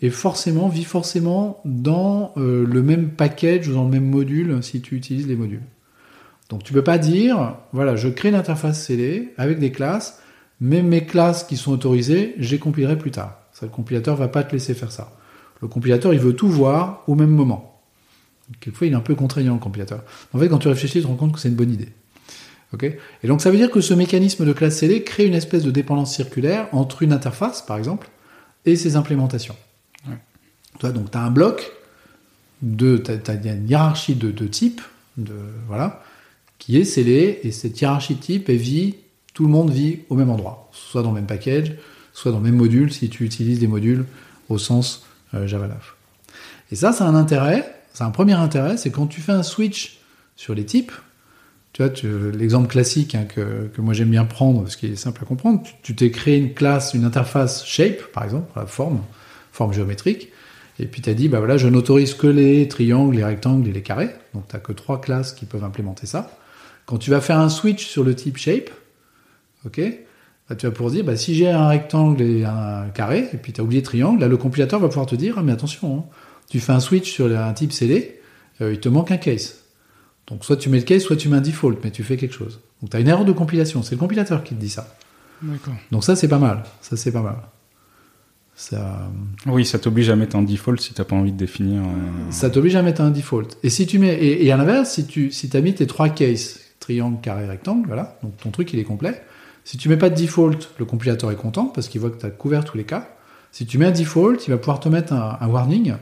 est forcément vit forcément dans euh, le même package ou dans le même module si tu utilises les modules donc tu peux pas dire voilà je crée une interface scellée avec des classes mais mes classes qui sont autorisées, je les compilerai plus tard. Ça, le compilateur va pas te laisser faire ça. Le compilateur, il veut tout voir au même moment. Quelquefois, il est un peu contraignant, le compilateur. En fait, quand tu réfléchis, tu te rends compte que c'est une bonne idée. Ok? Et donc ça veut dire que ce mécanisme de classe scellée crée une espèce de dépendance circulaire entre une interface, par exemple, et ses implémentations. Ouais. Toi, donc tu as un bloc, de, tu as, une hiérarchie de, de types, de, voilà, qui est scellée, et cette hiérarchie de type, elle vit, tout le monde vit au même endroit, soit dans le même package, soit dans le même module, si tu utilises des modules au sens euh, Java Et ça, c'est un intérêt, c'est un premier intérêt, c'est quand tu fais un switch sur les types, tu vois, l'exemple classique hein, que, moi j'aime bien prendre, ce qui est simple à comprendre, tu t'es créé une classe, une interface shape, par exemple, la forme, forme géométrique, et puis tu as dit, bah je n'autorise que les triangles, les rectangles et les carrés, donc tu n'as que trois classes qui peuvent implémenter ça. Quand tu vas faire un switch sur le type shape, ok, bah, tu vas pouvoir dire, bah, si j'ai un rectangle et un carré, et puis tu as oublié triangle, là le compilateur va pouvoir te dire, ah mais attention, hein, tu fais un switch sur un type scellé, euh, il te manque un case. Donc soit tu mets le case, soit tu mets un default, mais tu fais quelque chose. Donc tu as une erreur de compilation, c'est le compilateur qui te dit ça. D'accord. Donc ça c'est pas mal, ça c'est pas mal. Ça... Oui, ça t'oblige à mettre un default si t'as pas envie de définir. Un... Ça t'oblige à mettre un default. Et si tu mets, et, et à l'inverse, si tu si as mis tes trois cases, triangle, carré, rectangle, voilà, donc ton truc il est complet. Si tu mets pas de default, le compilateur est content parce qu'il voit que tu as couvert tous les cas. Si tu mets un default, il va pouvoir te mettre un, un warning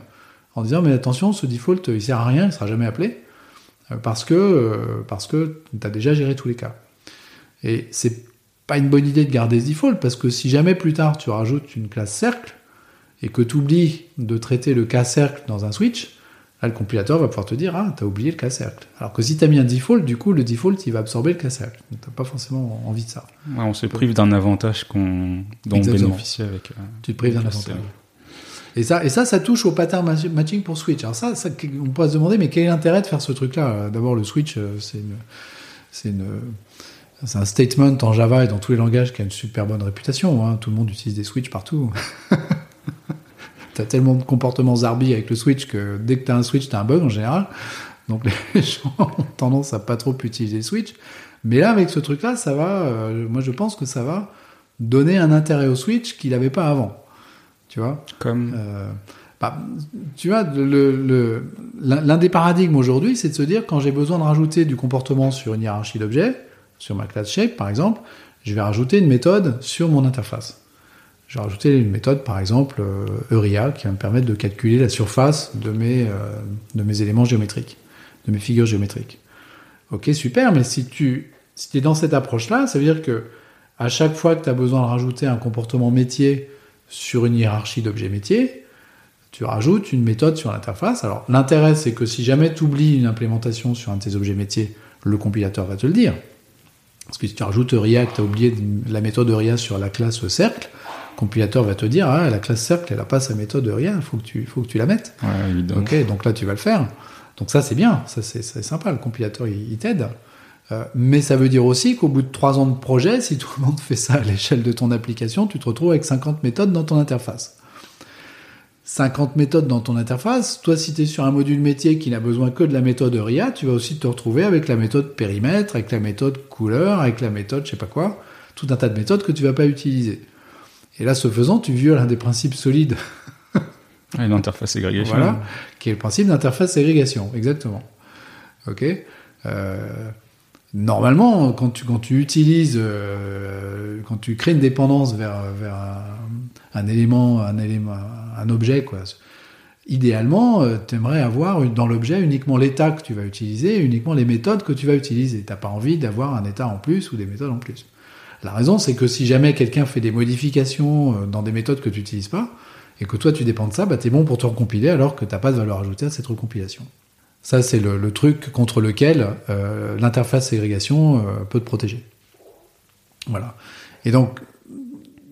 en disant mais attention, ce default il sert à rien, il sera jamais appelé. Euh, parce que, euh, parce que tu as déjà géré tous les cas. Et c'est pas une bonne idée de garder ce default, parce que si jamais plus tard tu rajoutes une classe cercle, et que tu oublies de traiter le cas cercle dans un switch, là le compilateur va pouvoir te dire Ah, t'as oublié le cas cercle. Alors que si tu as mis un default, du coup le default il va absorber le cas cercle. Donc t'as pas forcément envie de ça. Ouais, on se prive d'un avantage qu'on, dont Exactement. on bénéficie avec. Euh, tu te prives d'un avantage. Et ça, ça, touche au pattern matching pour Switch. Alors ça, on pourrait se demander, mais quel est l'intérêt de faire ce truc-là? D'abord, le Switch, euh, c'est un statement en Java et dans tous les langages qui a une super bonne réputation. Hein. Tout le monde utilise des Switch partout. <laughs> t'as tellement de comportements zarbi avec le Switch que dès que t'as un Switch, t'as un bug en général. Donc <laughs> les gens ont tendance à pas trop utiliser le Switch. Mais là, avec ce truc-là, ça va. Euh, moi, je pense que ça va donner un intérêt au Switch qu'il n'avait pas avant. Tu vois Comme. Euh, bah, tu vois, l'un des paradigmes aujourd'hui, c'est de se dire quand j'ai besoin de rajouter du comportement sur une hiérarchie d'objets, sur ma classe shape par exemple, je vais rajouter une méthode sur mon interface. Je vais rajouter une méthode, par exemple, euh, Euria, qui va me permettre de calculer la surface de mes, euh, de mes éléments géométriques, de mes figures géométriques. Ok, super, mais si tu si es dans cette approche-là, ça veut dire que à chaque fois que tu as besoin de rajouter un comportement métier sur une hiérarchie d'objets métiers, tu rajoutes une méthode sur l'interface. Alors l'intérêt, c'est que si jamais tu oublies une implémentation sur un de tes objets métiers, le compilateur va te le dire. Parce que si tu rajoutes React, tu as oublié la méthode React sur la classe cercle, le compilateur va te dire ah, la classe cercle, elle n'a pas sa méthode React, il faut, que tu, faut que tu la mettes. Ouais, ok, donc là tu vas le faire. Donc ça c'est bien, ça c'est sympa, le compilateur il, il t'aide. Euh, mais ça veut dire aussi qu'au bout de trois ans de projet, si tout le monde <laughs> fait ça à l'échelle de ton application, tu te retrouves avec 50 méthodes dans ton interface. 50 méthodes dans ton interface, toi si tu es sur un module métier qui n'a besoin que de la méthode RIA, tu vas aussi te retrouver avec la méthode périmètre, avec la méthode couleur, avec la méthode je sais pas quoi, tout un tas de méthodes que tu vas pas utiliser. Et là, ce faisant, tu violes un des principes solides. <laughs> L'interface ségrégation. Voilà, qui est le principe d'interface ségrégation, exactement. Ok euh, normalement, quand tu, quand tu utilises, euh, quand tu crées une dépendance vers, vers un, élément, un élément, un objet, quoi. Idéalement, euh, tu aimerais avoir dans l'objet uniquement l'état que tu vas utiliser, uniquement les méthodes que tu vas utiliser. T'as pas envie d'avoir un état en plus ou des méthodes en plus. La raison, c'est que si jamais quelqu'un fait des modifications euh, dans des méthodes que tu n'utilises pas, et que toi tu dépends de ça, bah t'es bon pour te recompiler alors que t'as pas de valeur ajoutée à cette recompilation. Ça, c'est le, truc contre lequel euh, l'interface ségrégation euh, peut te protéger. Voilà. Et donc,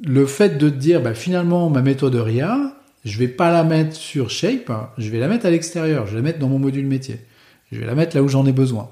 le fait de te dire, bah, finalement, ma méthode RIA, je vais pas la mettre sur Shape, je vais la mettre à l'extérieur, je vais la mettre dans mon module métier. Je vais la mettre là où j'en ai besoin.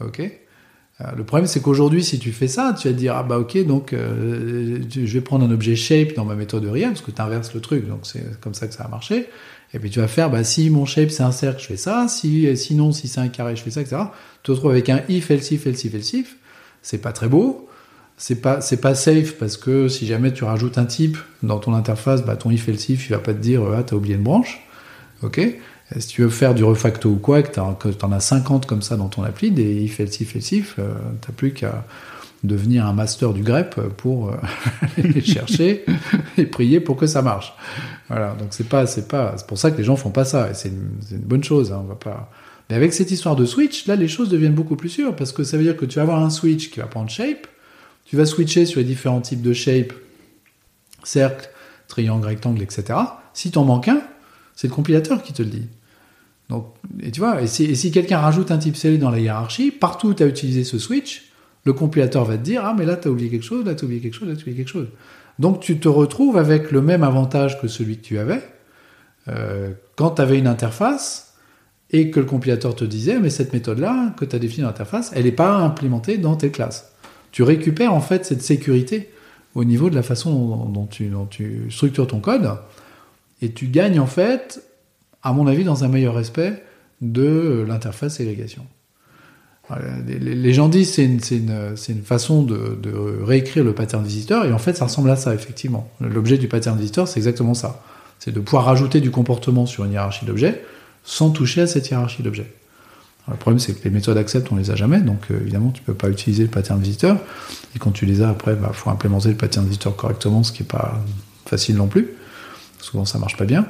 Ok? Euh, le problème, c'est qu'aujourd'hui, si tu fais ça, tu vas te dire, ah bah ok, donc je vais prendre un objet shape dans ma méthode RIA, parce que tu inverses le truc, donc c'est comme ça que ça a marché. Et puis tu vas faire, bah, si mon shape c'est un cercle, je fais ça. Si, sinon, si c'est un carré, je fais ça, etc. Tu te retrouves avec un if, else if, else if, else if. C'est pas très beau. C'est pas, c'est pas safe parce que si jamais tu rajoutes un type dans ton interface, bah, ton if, else if, il va pas te dire, ah, t'as oublié une branche. Ok? si tu veux faire du refacto ou quoi, que tu en as 50 comme ça dans ton appli, des if, else, if, else, if, euh, t'as plus qu'à devenir un master du grep pour euh, <laughs> les chercher et prier pour que ça marche. Voilà, donc c'est pas, c'est pas, c'est pour ça que les gens font pas ça, c'est une, une, bonne chose, hein, on va pas. Mais avec cette histoire de switch, là, les choses deviennent beaucoup plus sûres, parce que ça veut dire que tu vas avoir un switch qui va prendre shape, tu vas switcher sur les différents types de shape, cercle, triangle, rectangle, etc. Si t'en manques un, c'est le compilateur qui te le dit. Donc, et tu vois, et si, si quelqu'un rajoute un type scellé dans la hiérarchie, partout où tu as utilisé ce switch, le compilateur va te dire Ah, mais là, tu as oublié quelque chose, là, tu as oublié quelque chose, là, tu as oublié quelque chose. Donc, tu te retrouves avec le même avantage que celui que tu avais euh, quand tu une interface et que le compilateur te disait Mais cette méthode-là, que tu as définie dans l'interface, elle n'est pas implémentée dans tes classes. Tu récupères en fait cette sécurité au niveau de la façon dont, tu, dont tu structures ton code et tu gagnes en fait à mon avis, dans un meilleur respect de l'interface ségrégation. Les gens disent c'est une, une, une, façon de, réécrire le pattern visiteur, et en fait, ça ressemble à ça, effectivement. L'objet du pattern visiteur, c'est exactement ça. C'est de pouvoir rajouter du comportement sur une hiérarchie d'objets sans toucher à cette hiérarchie d'objets. Le problème, c'est que les méthodes accept, on les a jamais, donc euh, évidemment, tu peux pas utiliser le pattern visiteur. Et quand tu les as, après, il bah, faut implémenter le pattern visiteur correctement, ce qui est pas facile non plus. Souvent, ça marche pas bien.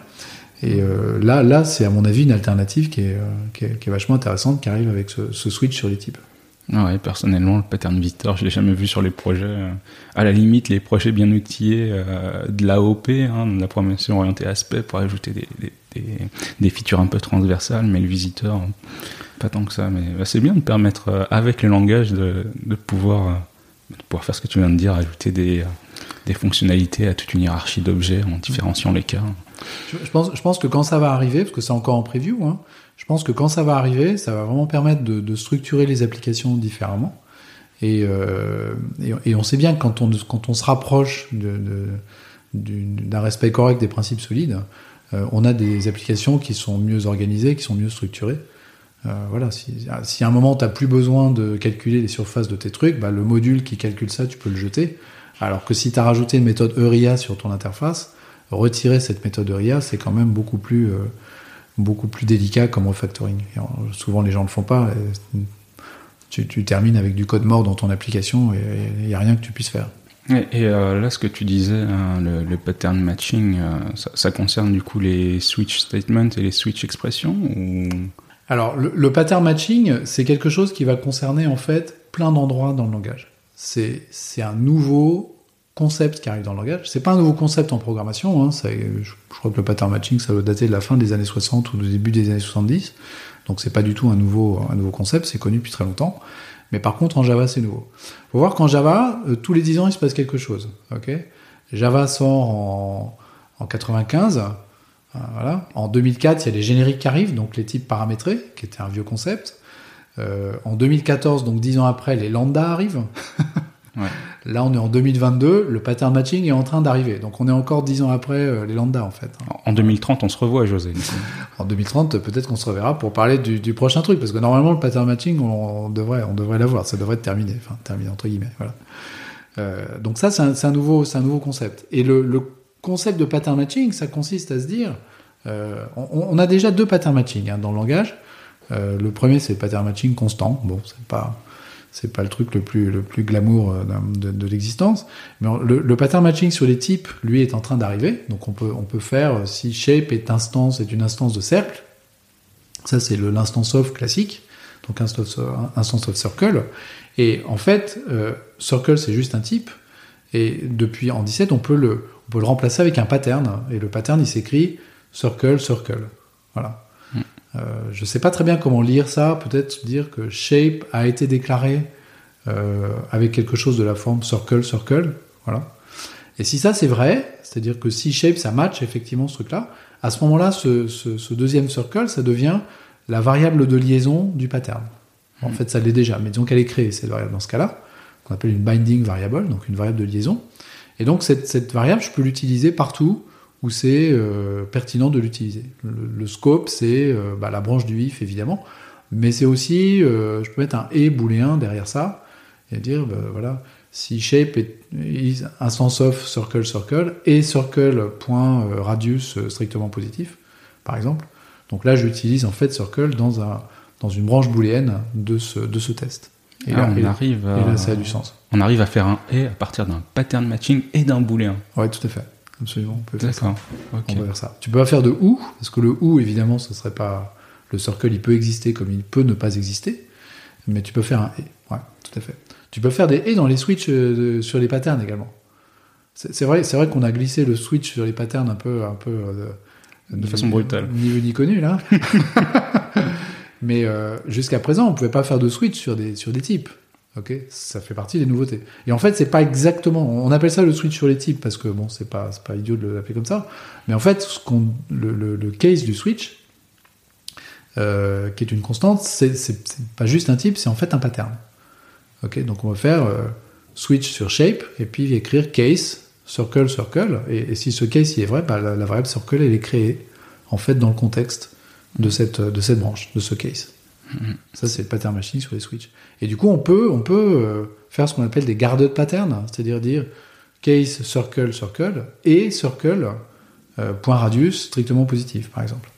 Et euh, là, là c'est à mon avis une alternative qui est, euh, qui est, vachement intéressante, qui arrive avec ce, switch sur les types. Ah ouais, personnellement, le pattern visitor, je l'ai jamais vu sur les projets. À la limite, les projets bien outillés euh, de l'AOP, hein, de la programmation orientée aspect, pour ajouter des, des, des, features un peu transversales, mais le visiteur, pas tant que ça. Mais bah, c'est bien de permettre, euh, avec le langage, de, de pouvoir, euh, de pouvoir faire ce que tu viens de dire, ajouter des fonctionnalités à toute une hiérarchie d'objets en différenciant les cas. Je, pense, que quand ça va arriver, parce que c'est encore en preview, hein, je pense que quand ça va arriver, ça va vraiment permettre de, structurer les applications différemment. Et, euh, et, on sait bien que quand on, se rapproche d'un respect correct des principes solides, euh, on a des applications qui sont mieux organisées, qui sont mieux structurées. Euh, voilà, si, à un moment tu n'as plus besoin de calculer les surfaces de tes trucs, bah, le module qui calcule ça, tu peux le jeter. Alors que si tu as rajouté une méthode ERIA sur ton interface, retirer cette méthode ERIA, c'est quand même beaucoup plus, euh, beaucoup plus délicat comme refactoring. Et, euh, souvent, les gens ne le font pas. Tu, tu, termines avec du code mort dans ton application et il n'y a rien que tu puisses faire. Et, et euh, là, ce que tu disais, hein, le, le, pattern matching, euh, ça, ça, concerne du coup les switch statements et les switch expressions ou... Alors, le, le pattern matching, c'est quelque chose qui va concerner en fait plein d'endroits dans le langage. C'est un nouveau concept qui arrive dans le langage. C'est pas un nouveau concept en programmation. Hein, ça, je, crois que le pattern matching, ça doit dater de la fin des années 60 ou du début des années 70. Donc c'est pas du tout un nouveau, un nouveau concept. C'est connu depuis très longtemps. Mais par contre, en Java, c'est nouveau. Faut voir qu'en Java, euh, tous les 10 ans, il se passe quelque chose. Ok? Java sort en, en 95. Euh, voilà. En 2004, il y a les génériques qui arrivent, donc les types paramétrés, qui était un vieux concept. Euh, en 2014, donc 10 ans après, les lambda arrivent. <laughs> Ouais. Là, on est en 2022, le pattern matching est en train d'arriver. Donc, on est encore dix ans après euh, les lambda, en fait. En 2030, on se revoit, José. <laughs> en 2030, peut-être qu'on se reverra pour parler du, du, prochain truc, parce que normalement, le pattern matching, on, on devrait, on devrait l'avoir. Ça devrait être terminé. Enfin, terminé entre guillemets. Voilà. Euh, donc ça, c'est un, un, nouveau, c'est un nouveau concept. Et le, le, concept de pattern matching, ça consiste à se dire, euh, on, on, a déjà deux pattern matching hein, dans le langage. Euh, le premier, c'est le pattern matching constant. Bon, c'est pas c'est pas le truc le plus le plus glamour euh, de, l'existence. Mais le, pattern matching sur les types, lui, est en train d'arriver. Donc on peut on peut faire euh, si shape est instance est une instance de cercle. Ça c'est l'instance of classique. Donc instance, instance of circle. Et en fait, euh, circle c'est juste un type. Et depuis en 17, on peut le on peut le remplacer avec un pattern. Et le pattern il s'écrit circle circle. Voilà. Euh, je ne sais pas très bien comment lire ça. Peut-être dire que shape a été déclaré euh, avec quelque chose de la forme circle, circle. Voilà. Et si ça c'est vrai, c'est-à-dire que si shape ça match effectivement ce truc-là, à ce moment-là, ce, ce, ce, deuxième circle, ça devient la variable de liaison du pattern. En mmh. fait, ça l'est déjà, mais disons qu'elle est créée, cette variable dans ce cas-là, qu'on appelle une binding variable, donc une variable de liaison. Et donc cette, cette variable, je peux l'utiliser partout où c'est euh, pertinent de l'utiliser. Le, le, scope, c'est euh, bah, la branche du if, évidemment, mais c'est aussi, euh, je peux mettre un et booléen derrière ça, et dire, bah, voilà, si shape est, is instance of circle circle, et circle point radius strictement positif, par exemple. Donc là, j'utilise en fait circle dans, un, dans une branche booléenne de ce, de ce test. Et, là, on arrive à, et là, ça a du sens. On arrive à faire un et à partir d'un pattern matching et d'un booléen. Ouais, tout à fait. Absolument. On peut faire ça. Ok. On peut faire ça. Tu peux pas faire de ou, parce que le ou, évidemment, ce serait pas. Le circle, il peut exister comme il peut ne pas exister, mais tu peux faire un et. Ouais, tout à fait. Tu peux faire des et dans les switches euh, de- sur les patterns également. C'est vrai, c'est vrai qu'on a glissé le switch sur les patterns un peu, un peu euh, De façon brutale. ni vu ni connu là. <laughs> <laughs> mais euh, jusqu'à présent, on pouvait pas faire de switch sur des sur des types. Ok, ça fait partie des nouveautés. Et en fait, c'est pas exactement. On appelle ça le switch sur les types parce que bon, c'est pas pas idiot de l'appeler comme ça. Mais en fait, ce qu'on le, le, case du switch, euh, qui est une constante, c'est pas juste un type, c'est en fait un pattern. Ok, donc on va faire euh, switch sur shape et puis écrire case circle circle. Et, et si ce case il est vrai, bah, la, la variable circle elle est créée en fait dans le contexte de cette de cette branche, de ce case. Ça, c'est le pattern machine sur les switches. Et du coup, on peut, on peut euh, faire ce qu'on appelle des guarded patterns, c'est-à-dire dire case, circle, circle, et circle, euh, point radius, strictement positif, par exemple.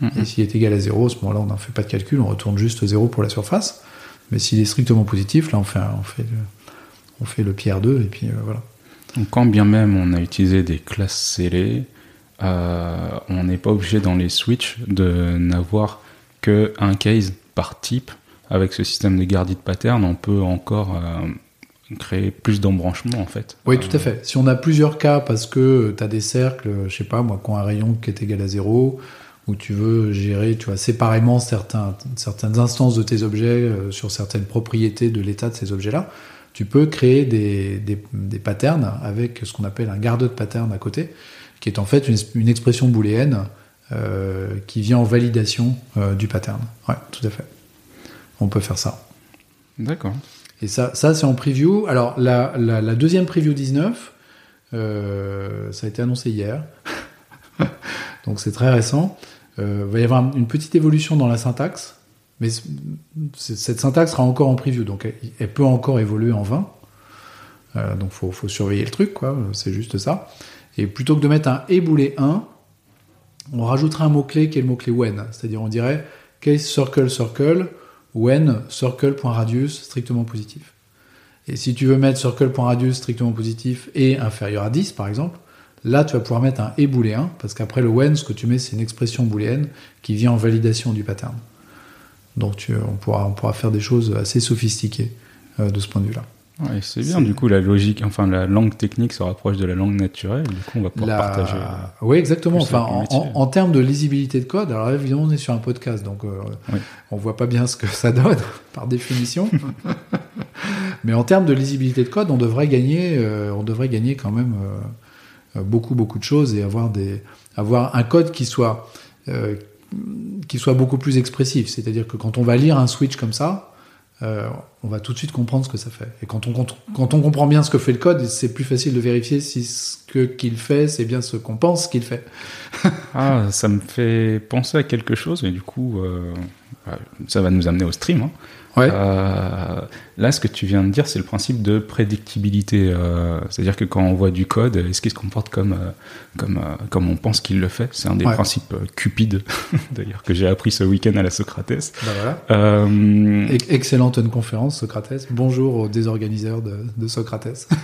Mhm. Et s'il est égal à 0, à ce moment-là, on n'en fait pas de calcul, on retourne juste 0 pour la surface. Mais s'il est strictement positif, là, on fait, on fait, le, on fait le pierre 2, et puis euh, voilà. Donc, quand bien même on a utilisé des classes scellées, euh, on n'est pas obligé dans les switches de n'avoir que un case par type. Avec ce système de guarded pattern, on peut encore euh, créer plus d'embranchements en fait. Oui, tout à fait. Si on a plusieurs cas parce que tu as des cercles, je sais pas, moi, qui ont un rayon qui est égal à 0, ou tu veux gérer, tu vois, séparément certains, certaines instances de tes objets euh, sur certaines propriétés de l'état de ces objets-là, tu peux créer des, des, des patterns avec ce qu'on appelle un guarded pattern à côté, qui est en fait une, une expression booléenne euh, qui vient en validation euh, du pattern. Ouais, tout à fait. On peut faire ça. D'accord. Et ça, ça c'est en preview. Alors, la, la, la deuxième preview 19, euh, ça a été annoncé hier. <laughs> Donc, c'est très récent. Il va y avoir une petite évolution dans la syntaxe. Mais cette syntaxe sera encore en preview. Donc, elle, elle peut encore évoluer en 20. Euh, donc, faut, faut surveiller le truc, quoi. C'est juste ça. Et plutôt que de mettre un éboulet 1, on rajoutera un mot-clé qui est le mot-clé when. C'est-à-dire, on dirait case circle circle when circle.radius strictement positif. Et si tu veux mettre circle.radius strictement positif et inférieur à 10 par exemple, là tu vas pouvoir mettre un et booléen parce qu'après le when, ce que tu mets c'est une expression booléenne qui vient en validation du pattern. Donc tu- on, pourra, on pourra faire des choses assez sophistiquées euh, de ce point de vue-là. Ouais, c'est bien, du coup, la logique, enfin, la langue technique se rapproche de la langue naturelle, du coup, on va pouvoir La- partager. euh, Oui, exactement. Enfin, en, métier. en- en termes de lisibilité de code, alors évidemment, on est sur un podcast, donc euh, Oui. on voit pas bien ce que ça donne <laughs> par définition. <laughs> Mais en termes de lisibilité de code, on devrait gagner, euh, on devrait gagner quand même euh, beaucoup, beaucoup de choses et avoir des, avoir un code qui soit, qui soit beaucoup plus expressif. C'est-à-dire que quand on va lire un switch comme ça, euh, on va tout de suite comprendre ce que ça fait. Et quand on, quand, on comprend bien ce que fait le code, c'est plus facile de vérifier si ce que qu'il fait, c'est bien ce qu'on pense qu'il fait. <laughs> Ah, ça me fait penser à quelque chose, et du coup, euh, ça va nous amener au stream. hein. Ouais. Euh, là, ce que tu viens de dire, c'est le principe de prédictibilité. euh, C'est-à-dire que quand on voit du code, est-ce qu'il se comporte comme, euh, comme, comme on pense qu'il le fait? C'est un des Ouais. principes cupides, <laughs> d'ailleurs, que j'ai appris ce week-end à la Socrates. Bah voilà. Excellente conférence, Socrates. Bonjour aux désorganiseurs de, de Socrates. <laughs>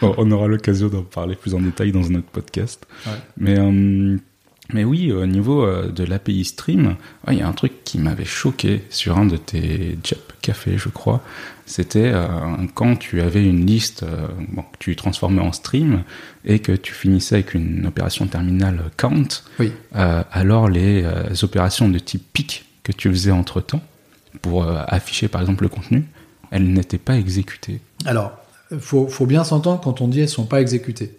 Bon, on aura l'occasion d'en parler plus en détail dans un autre podcast. Ouais. Mais, mais oui, au niveau euh, de l'API Stream, il y a un truc qui m'avait choqué sur un de tes Jap Café, je crois. C'était euh, quand tu avais une liste euh, bon, que tu transformais en stream et que tu finissais avec une opération terminale count. Oui. euh, alors les opérations de type pick que tu faisais entre temps pour afficher par exemple le contenu, elles n'étaient pas exécutées. Alors, faut, faut bien s'entendre quand on dit elles sont pas exécutées.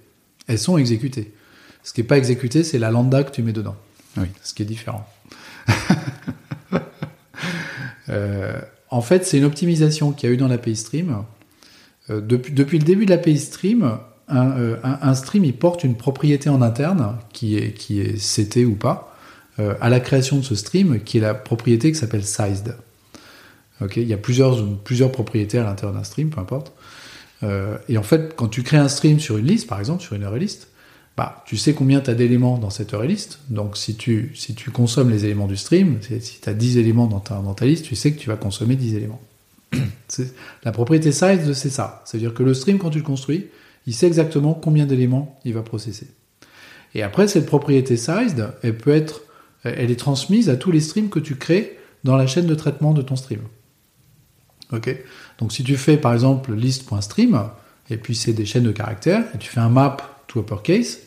Elles sont exécutées. Ce qui est pas exécuté, c'est la lambda que tu mets dedans. Oui. Ce qui est différent. <laughs> Euh, en fait, c'est une optimisation qu'il y a eu dans l'API Stream. Euh, depuis, depuis le début de l'API Stream, un, euh, un- un stream, il porte une propriété en interne, qui est, qui est CT ou pas, à la création de ce stream, qui est la propriété qui s'appelle sized. Ok, il y a plusieurs, plusieurs propriétés à l'intérieur d'un stream, peu importe. Et en fait, quand tu crées un stream sur une liste, par exemple, sur une array list, bah, tu sais combien tu as d'éléments dans cette array list. Donc si tu, si tu consommes les éléments du stream, si tu as 10 éléments dans ta, dans ta liste, tu sais que tu vas consommer 10 éléments. <clears throat> la propriété size, c'est ça. C'est-à-dire que le stream, quand tu le construis, il sait exactement combien d'éléments il va processer. Et après, cette propriété sized, elle peut être, elle est transmise à tous les streams que tu crées dans la chaîne de traitement de ton stream. Ok? Donc si tu fais par exemple list.stream, et puis c'est des chaînes de caractères, et tu fais un map uppercase,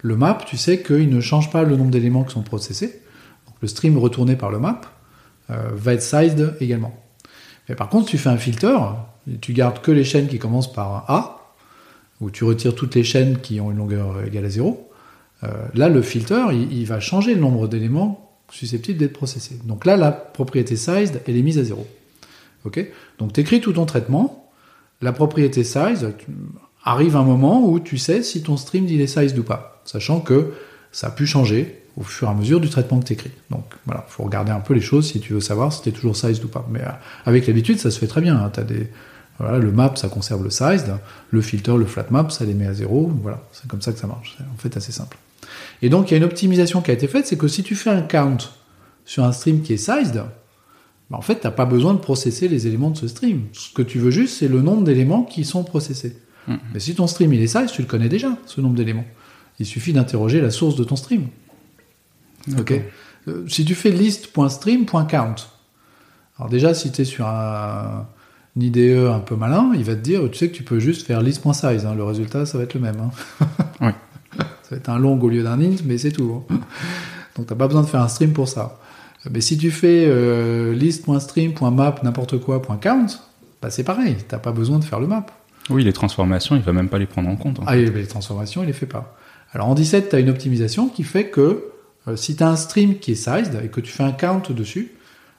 le map, tu sais qu'il ne change pas le nombre d'éléments qui sont processés. Le stream retourné par le map euh, va être sized également. Mais par contre, tu fais un filter, tu gardes que les chaînes qui commencent par A, ou tu retires toutes les chaînes qui ont une longueur égale à 0. Euh, là, le filter, il, il, va changer le nombre d'éléments susceptibles d'être processés. Donc là, la propriété sized, elle est mise à 0. Ok? Donc tu écris tout ton traitement, la propriété size, arrive un moment où tu sais si ton stream il est sized ou pas, sachant que ça a pu changer au fur et à mesure du traitement que tu écris. Donc voilà, faut regarder un peu les choses si tu veux savoir si tu es toujours sized ou pas. Mais euh, avec l'habitude, ça se fait très bien. Hein. Le map, ça conserve le sized, le filter, le flat map, ça les met à zéro. Voilà, c'est comme ça que ça marche. C'est en fait assez simple. Et donc il y a une optimisation qui a été faite, c'est que si tu fais un count sur un stream qui est sized, bah, en fait, tu n'as pas besoin de processer les éléments de ce stream. Ce que tu veux juste, c'est le nombre d'éléments qui sont processés. Mm. Mais si ton stream il est size, tu le connais déjà, ce nombre d'éléments. Il suffit d'interroger la source de ton stream. Ok. Euh, si tu fais list.stream.count, alors déjà, si tu es sur un, IDE un peu malin, il va te dire, tu sais que tu peux juste faire list.size. Hein, le résultat, ça va être le même. Hein. <laughs> oui. Ça va être un long au lieu d'un int, mais c'est tout. Hein. Donc, tu n'as pas besoin de faire un stream pour ça. Mais si tu fais euh, list.stream.map n'importe quoi .count, bah c'est pareil, t'as pas besoin de faire le map. Oui, les transformations, il va même pas les prendre en compte. Ah, les transformations, il les fait pas. Alors en 17, tu as une optimisation qui fait que euh, si tu as un stream qui est sized et que tu fais un count dessus,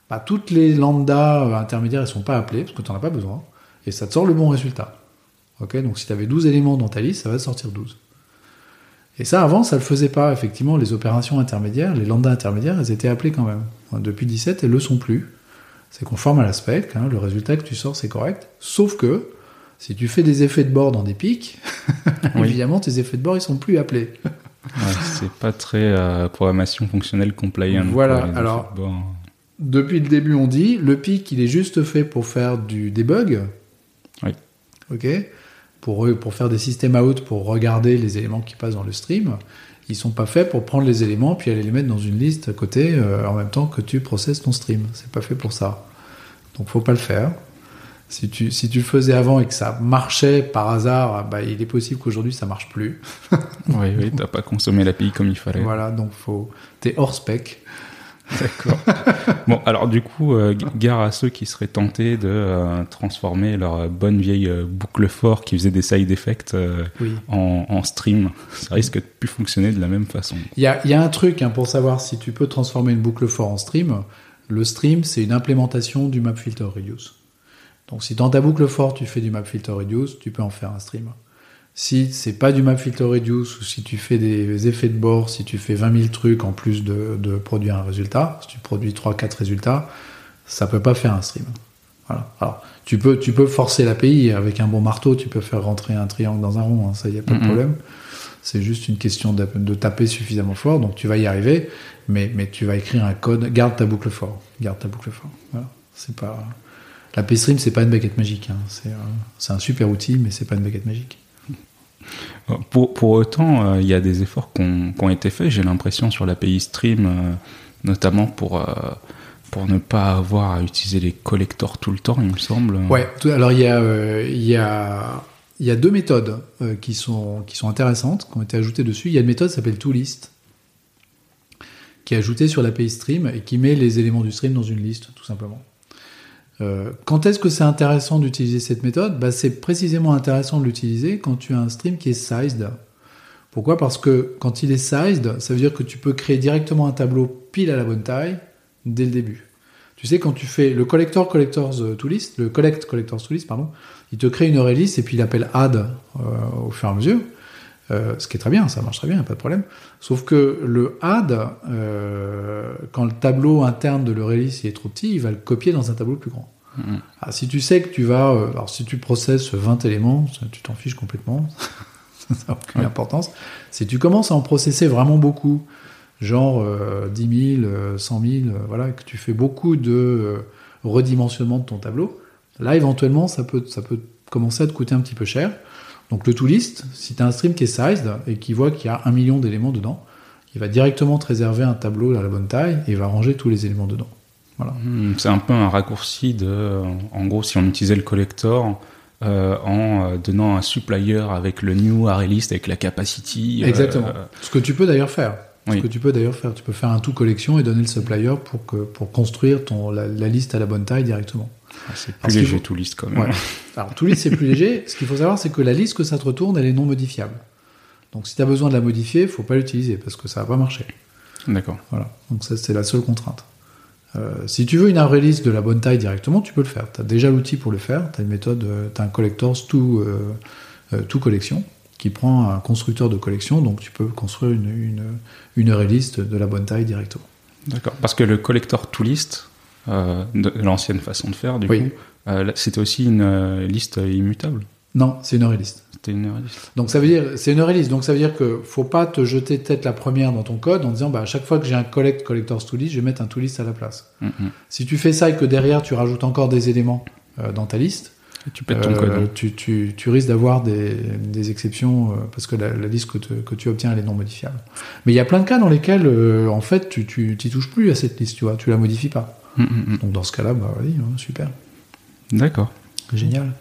bah, toutes les lambda euh, intermédiaires ne sont pas appelées parce que tu n'en as pas besoin et ça te sort le bon résultat. Ok, donc si tu avais 12 éléments dans ta liste, ça va sortir 12. Et ça, avant, ça le faisait pas. Effectivement, les opérations intermédiaires, les lambda intermédiaires, elles étaient appelées quand même. Depuis 17, elles le sont plus. C'est conforme à la spec. Hein, le résultat que tu sors, c'est correct. Sauf que, si tu fais des effets de bord dans des pics, <laughs> évidemment, tes effets de bord, ils sont plus appelés. <laughs> c'est pas très euh, programmation fonctionnelle compliant. Voilà. Alors, depuis le début, on dit, le pic, il est juste fait pour faire du debug. Oui. Ok pour, pour faire des systèmes out, pour regarder les éléments qui passent dans le stream, ils sont pas faits pour prendre les éléments puis aller les mettre dans une liste à côté euh, en même temps que tu processes ton stream. C'est pas fait pour ça. Donc faut pas le faire. Si tu, si tu le faisais avant et que ça marchait par hasard, bah, il est possible qu'aujourd'hui ça marche plus. <laughs> oui, oui, t'as pas consommé l'API comme il fallait. Voilà, donc faut, t'es hors spec. D'accord. <laughs> bon, alors du coup, euh, gare à ceux qui seraient tentés de euh, transformer leur bonne vieille euh, boucle fort qui faisait des side effects en, stream. Ça risque de plus fonctionner de la même façon. Il y a, y a, un truc hein, pour savoir si tu peux transformer une boucle fort en stream. Le stream, c'est une implémentation du map filter reduce. Donc si dans ta boucle fort tu fais du map filter reduce, tu peux en faire un stream. Si c'est pas du map filter reduce ou si tu fais des effets de bord, si tu fais 20 000 trucs en plus de, de produire un résultat, si tu produis 3-4 résultats, ça peut pas faire un stream. Voilà. Alors, tu peux, tu peux forcer l'API avec un bon marteau, tu peux faire rentrer un triangle dans un rond, hein, ça y a pas de problème. C'est juste une question de, de, taper suffisamment fort, donc tu vas y arriver, mais, mais tu vas écrire un code, garde ta boucle fort, garde ta boucle fort. Voilà. C'est pas, la stream c'est pas une baguette magique, hein. c'est, euh, c'est un super outil, mais c'est pas une baguette magique. Pour, pour autant, euh, il y a des efforts qui ont, été faits, j'ai l'impression, sur l'API Stream, euh, notamment pour, euh, pour ne pas avoir à utiliser les collectors tout le temps, il me semble. Ouais, alors il y a, y a, il y a deux méthodes qui, sont, qui sont intéressantes, qui ont été ajoutées dessus. Il y a une méthode qui s'appelle ToList, qui est ajoutée sur l'API Stream et qui met les éléments du stream dans une liste, tout simplement. Euh, quand est-ce que c'est intéressant d'utiliser cette méthode? Bah, C'est précisément intéressant de l'utiliser quand tu as un stream qui est sized. Pourquoi? Parce que quand il est sized, ça veut dire que tu peux créer directement un tableau pile à la bonne taille dès le début. Tu sais, quand tu fais le collector collectors to list, le collect collectors to list, pardon, il te crée une array et puis il appelle add euh, au fur et à mesure. Euh, ce qui est très bien, ça marche très bien, pas de problème. Sauf que le add, euh, quand le tableau interne de l'Eurelis est trop petit, il va le copier dans un tableau plus grand. Mm-hmm. Ah, si tu sais que tu vas, euh, alors si tu processes 20 éléments, tu t'en fiches complètement. <laughs> ça n'a aucune importance. Si tu commences à en processer vraiment beaucoup, genre 10 000, 100 000, voilà, que tu fais beaucoup de euh, redimensionnement de ton tableau, là, éventuellement, ça peut, ça peut commencer à te coûter un petit peu cher. Donc le to-list, si tu as un stream qui est sized et qui voit qu'il y a un million d'éléments dedans, il va directement te réserver un tableau à la bonne taille et il va ranger tous les éléments dedans. Voilà. Hmm, c'est un peu un raccourci de, en gros, si on utilisait le collector, euh, en euh, donnant un supplier avec le new ArrayList, avec la capacity. Euh, Exactement. Ce que tu peux d'ailleurs faire. Ce que tu peux d'ailleurs faire. Tu peux faire un tout collection et donner le supplier pour, que, pour construire ton, la, liste à la bonne taille directement. Ah, c'est plus léger tout liste quand même. Alors tout liste c'est plus léger. Ce qu'il faut savoir c'est que la liste que ça te retourne elle est non modifiable. Donc si tu as besoin de la modifier, faut pas l'utiliser parce que ça va pas marcher. D'accord. Voilà. Donc ça c'est la seule contrainte. Euh, si tu veux une array list de la bonne taille directement, tu peux le faire. Tu as déjà l'outil pour le faire. Tu as une méthode, euh, tu as un collectors tout, euh, tout collection qui prend un constructeur de collection, donc tu peux construire une, une, une array list de la bonne taille directement. D'accord. Parce que le collector to list, de l'ancienne façon de faire, du coup, c'était aussi une liste immutable. Non, c'est une array list. C'était une array list. Donc ça veut dire, c'est une array list. Donc ça veut dire que faut pas te jeter tête la première dans ton code en disant, bah à chaque fois que j'ai un collect collectors to list, je vais mettre un to list à la place. Mm, mm. Si tu fais ça et que derrière tu rajoutes encore des éléments euh, dans ta liste, Et tu pètes ton euh, code. tu, tu, tu risques d'avoir des, des exceptions euh, parce que la, la liste que, te- que tu obtiens elle est non modifiable. Mais il y a plein de cas dans lesquels euh, en fait tu tu t'y touches plus à cette liste, tu vois, tu la modifies pas. Mm, mm, Donc dans ce cas-là, bah oui, hein, super, mm. D'accord. génial,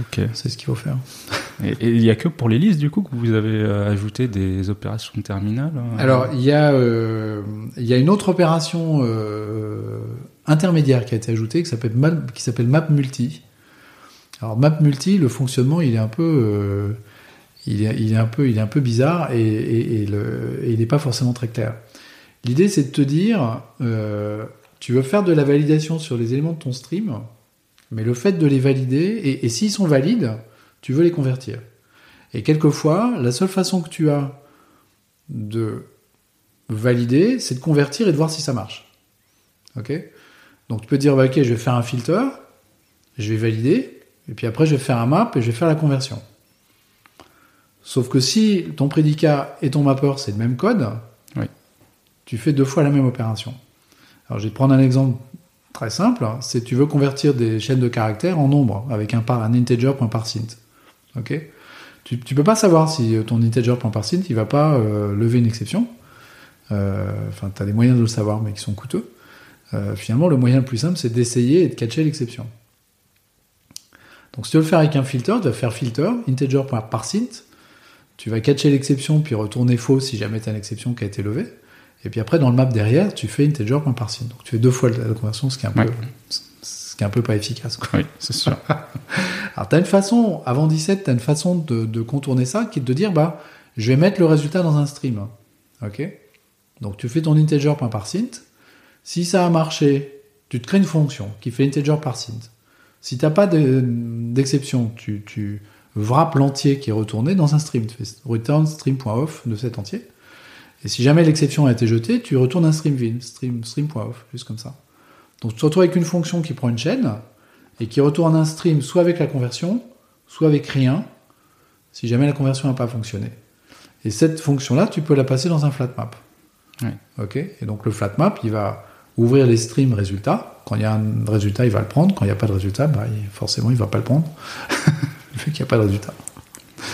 Ok. c'est ce qu'il faut faire. <laughs> Et il n'y a que pour les listes, du coup, que vous avez euh, ajouté des opérations terminales euh, Alors, il y, a, euh, y a une autre opération euh, intermédiaire qui a été ajoutée qui s'appelle map, qui s'appelle map multi. Alors map multi, le fonctionnement, il est un peu, euh, il, est, il est un peu, il est un peu bizarre et, et- et le- et il n'est pas forcément très clair. L'idée, c'est de te dire, tu veux faire de la validation sur les éléments de ton stream, mais le fait de les valider et, et s'ils sont valides, tu veux les convertir. Et quelquefois, la seule façon que tu as de valider, c'est de convertir et de voir si ça marche. Ok? Donc tu peux dire, bah, ok, je vais faire un filter, je vais valider, et puis après je vais faire un map et je vais faire la conversion. Sauf que si ton prédicat et ton mapper c'est le même code, Oui. tu fais deux fois la même opération. Alors je vais prendre un exemple très simple, c'est tu veux convertir des chaînes de caractères en nombre avec un, par, un integer.parsint. Ok? Tu, tu peux pas savoir si ton integer.parsint il va pas euh, lever une exception. Euh, Enfin, tu as des moyens de le savoir, mais qui sont coûteux. Euh, finalement, le moyen le plus simple, c'est d'essayer et de catcher l'exception. Donc, si tu veux le faire avec un filter, tu vas faire filter, integer.parsint, tu vas catcher l'exception, puis retourner faux si jamais tu as une exception qui a été levée. Et puis après, dans le map derrière, tu fais integer.parsint. Donc, tu fais deux fois la conversion, ce qui est un peu, Ouais. ce qui est un peu pas efficace. Quoi. Oui, c'est sûr. <laughs> Alors, tu as une façon, avant 17, tu as une façon de, de contourner ça qui est de dire, bah, je vais mettre le résultat dans un stream. Ok? Donc, tu fais ton integer.parsint. Si ça a marché, tu te crées une fonction qui fait integer.parsint. Si t'as pas de- d'exception, tu, tu wraps l'entier qui est retourné dans un stream. Tu fais return stream.off de cet entier. Et si jamais l'exception a été jetée, tu retournes un stream vin, stream, stream.off, juste comme ça. Donc, tu te retrouves avec une fonction qui prend une chaîne, et qui retourne un stream soit avec la conversion, soit avec rien, si jamais la conversion n'a pas fonctionné. Et cette fonction-là, tu peux la passer dans un flat map. Ouais. Ok Et donc le flat map, il va ouvrir les streams résultats. Quand il y a un résultat, il va le prendre. Quand il n'y a pas de résultat, bah, il- forcément, il va pas le prendre, <laughs> vu qu'il n'y a pas de résultat.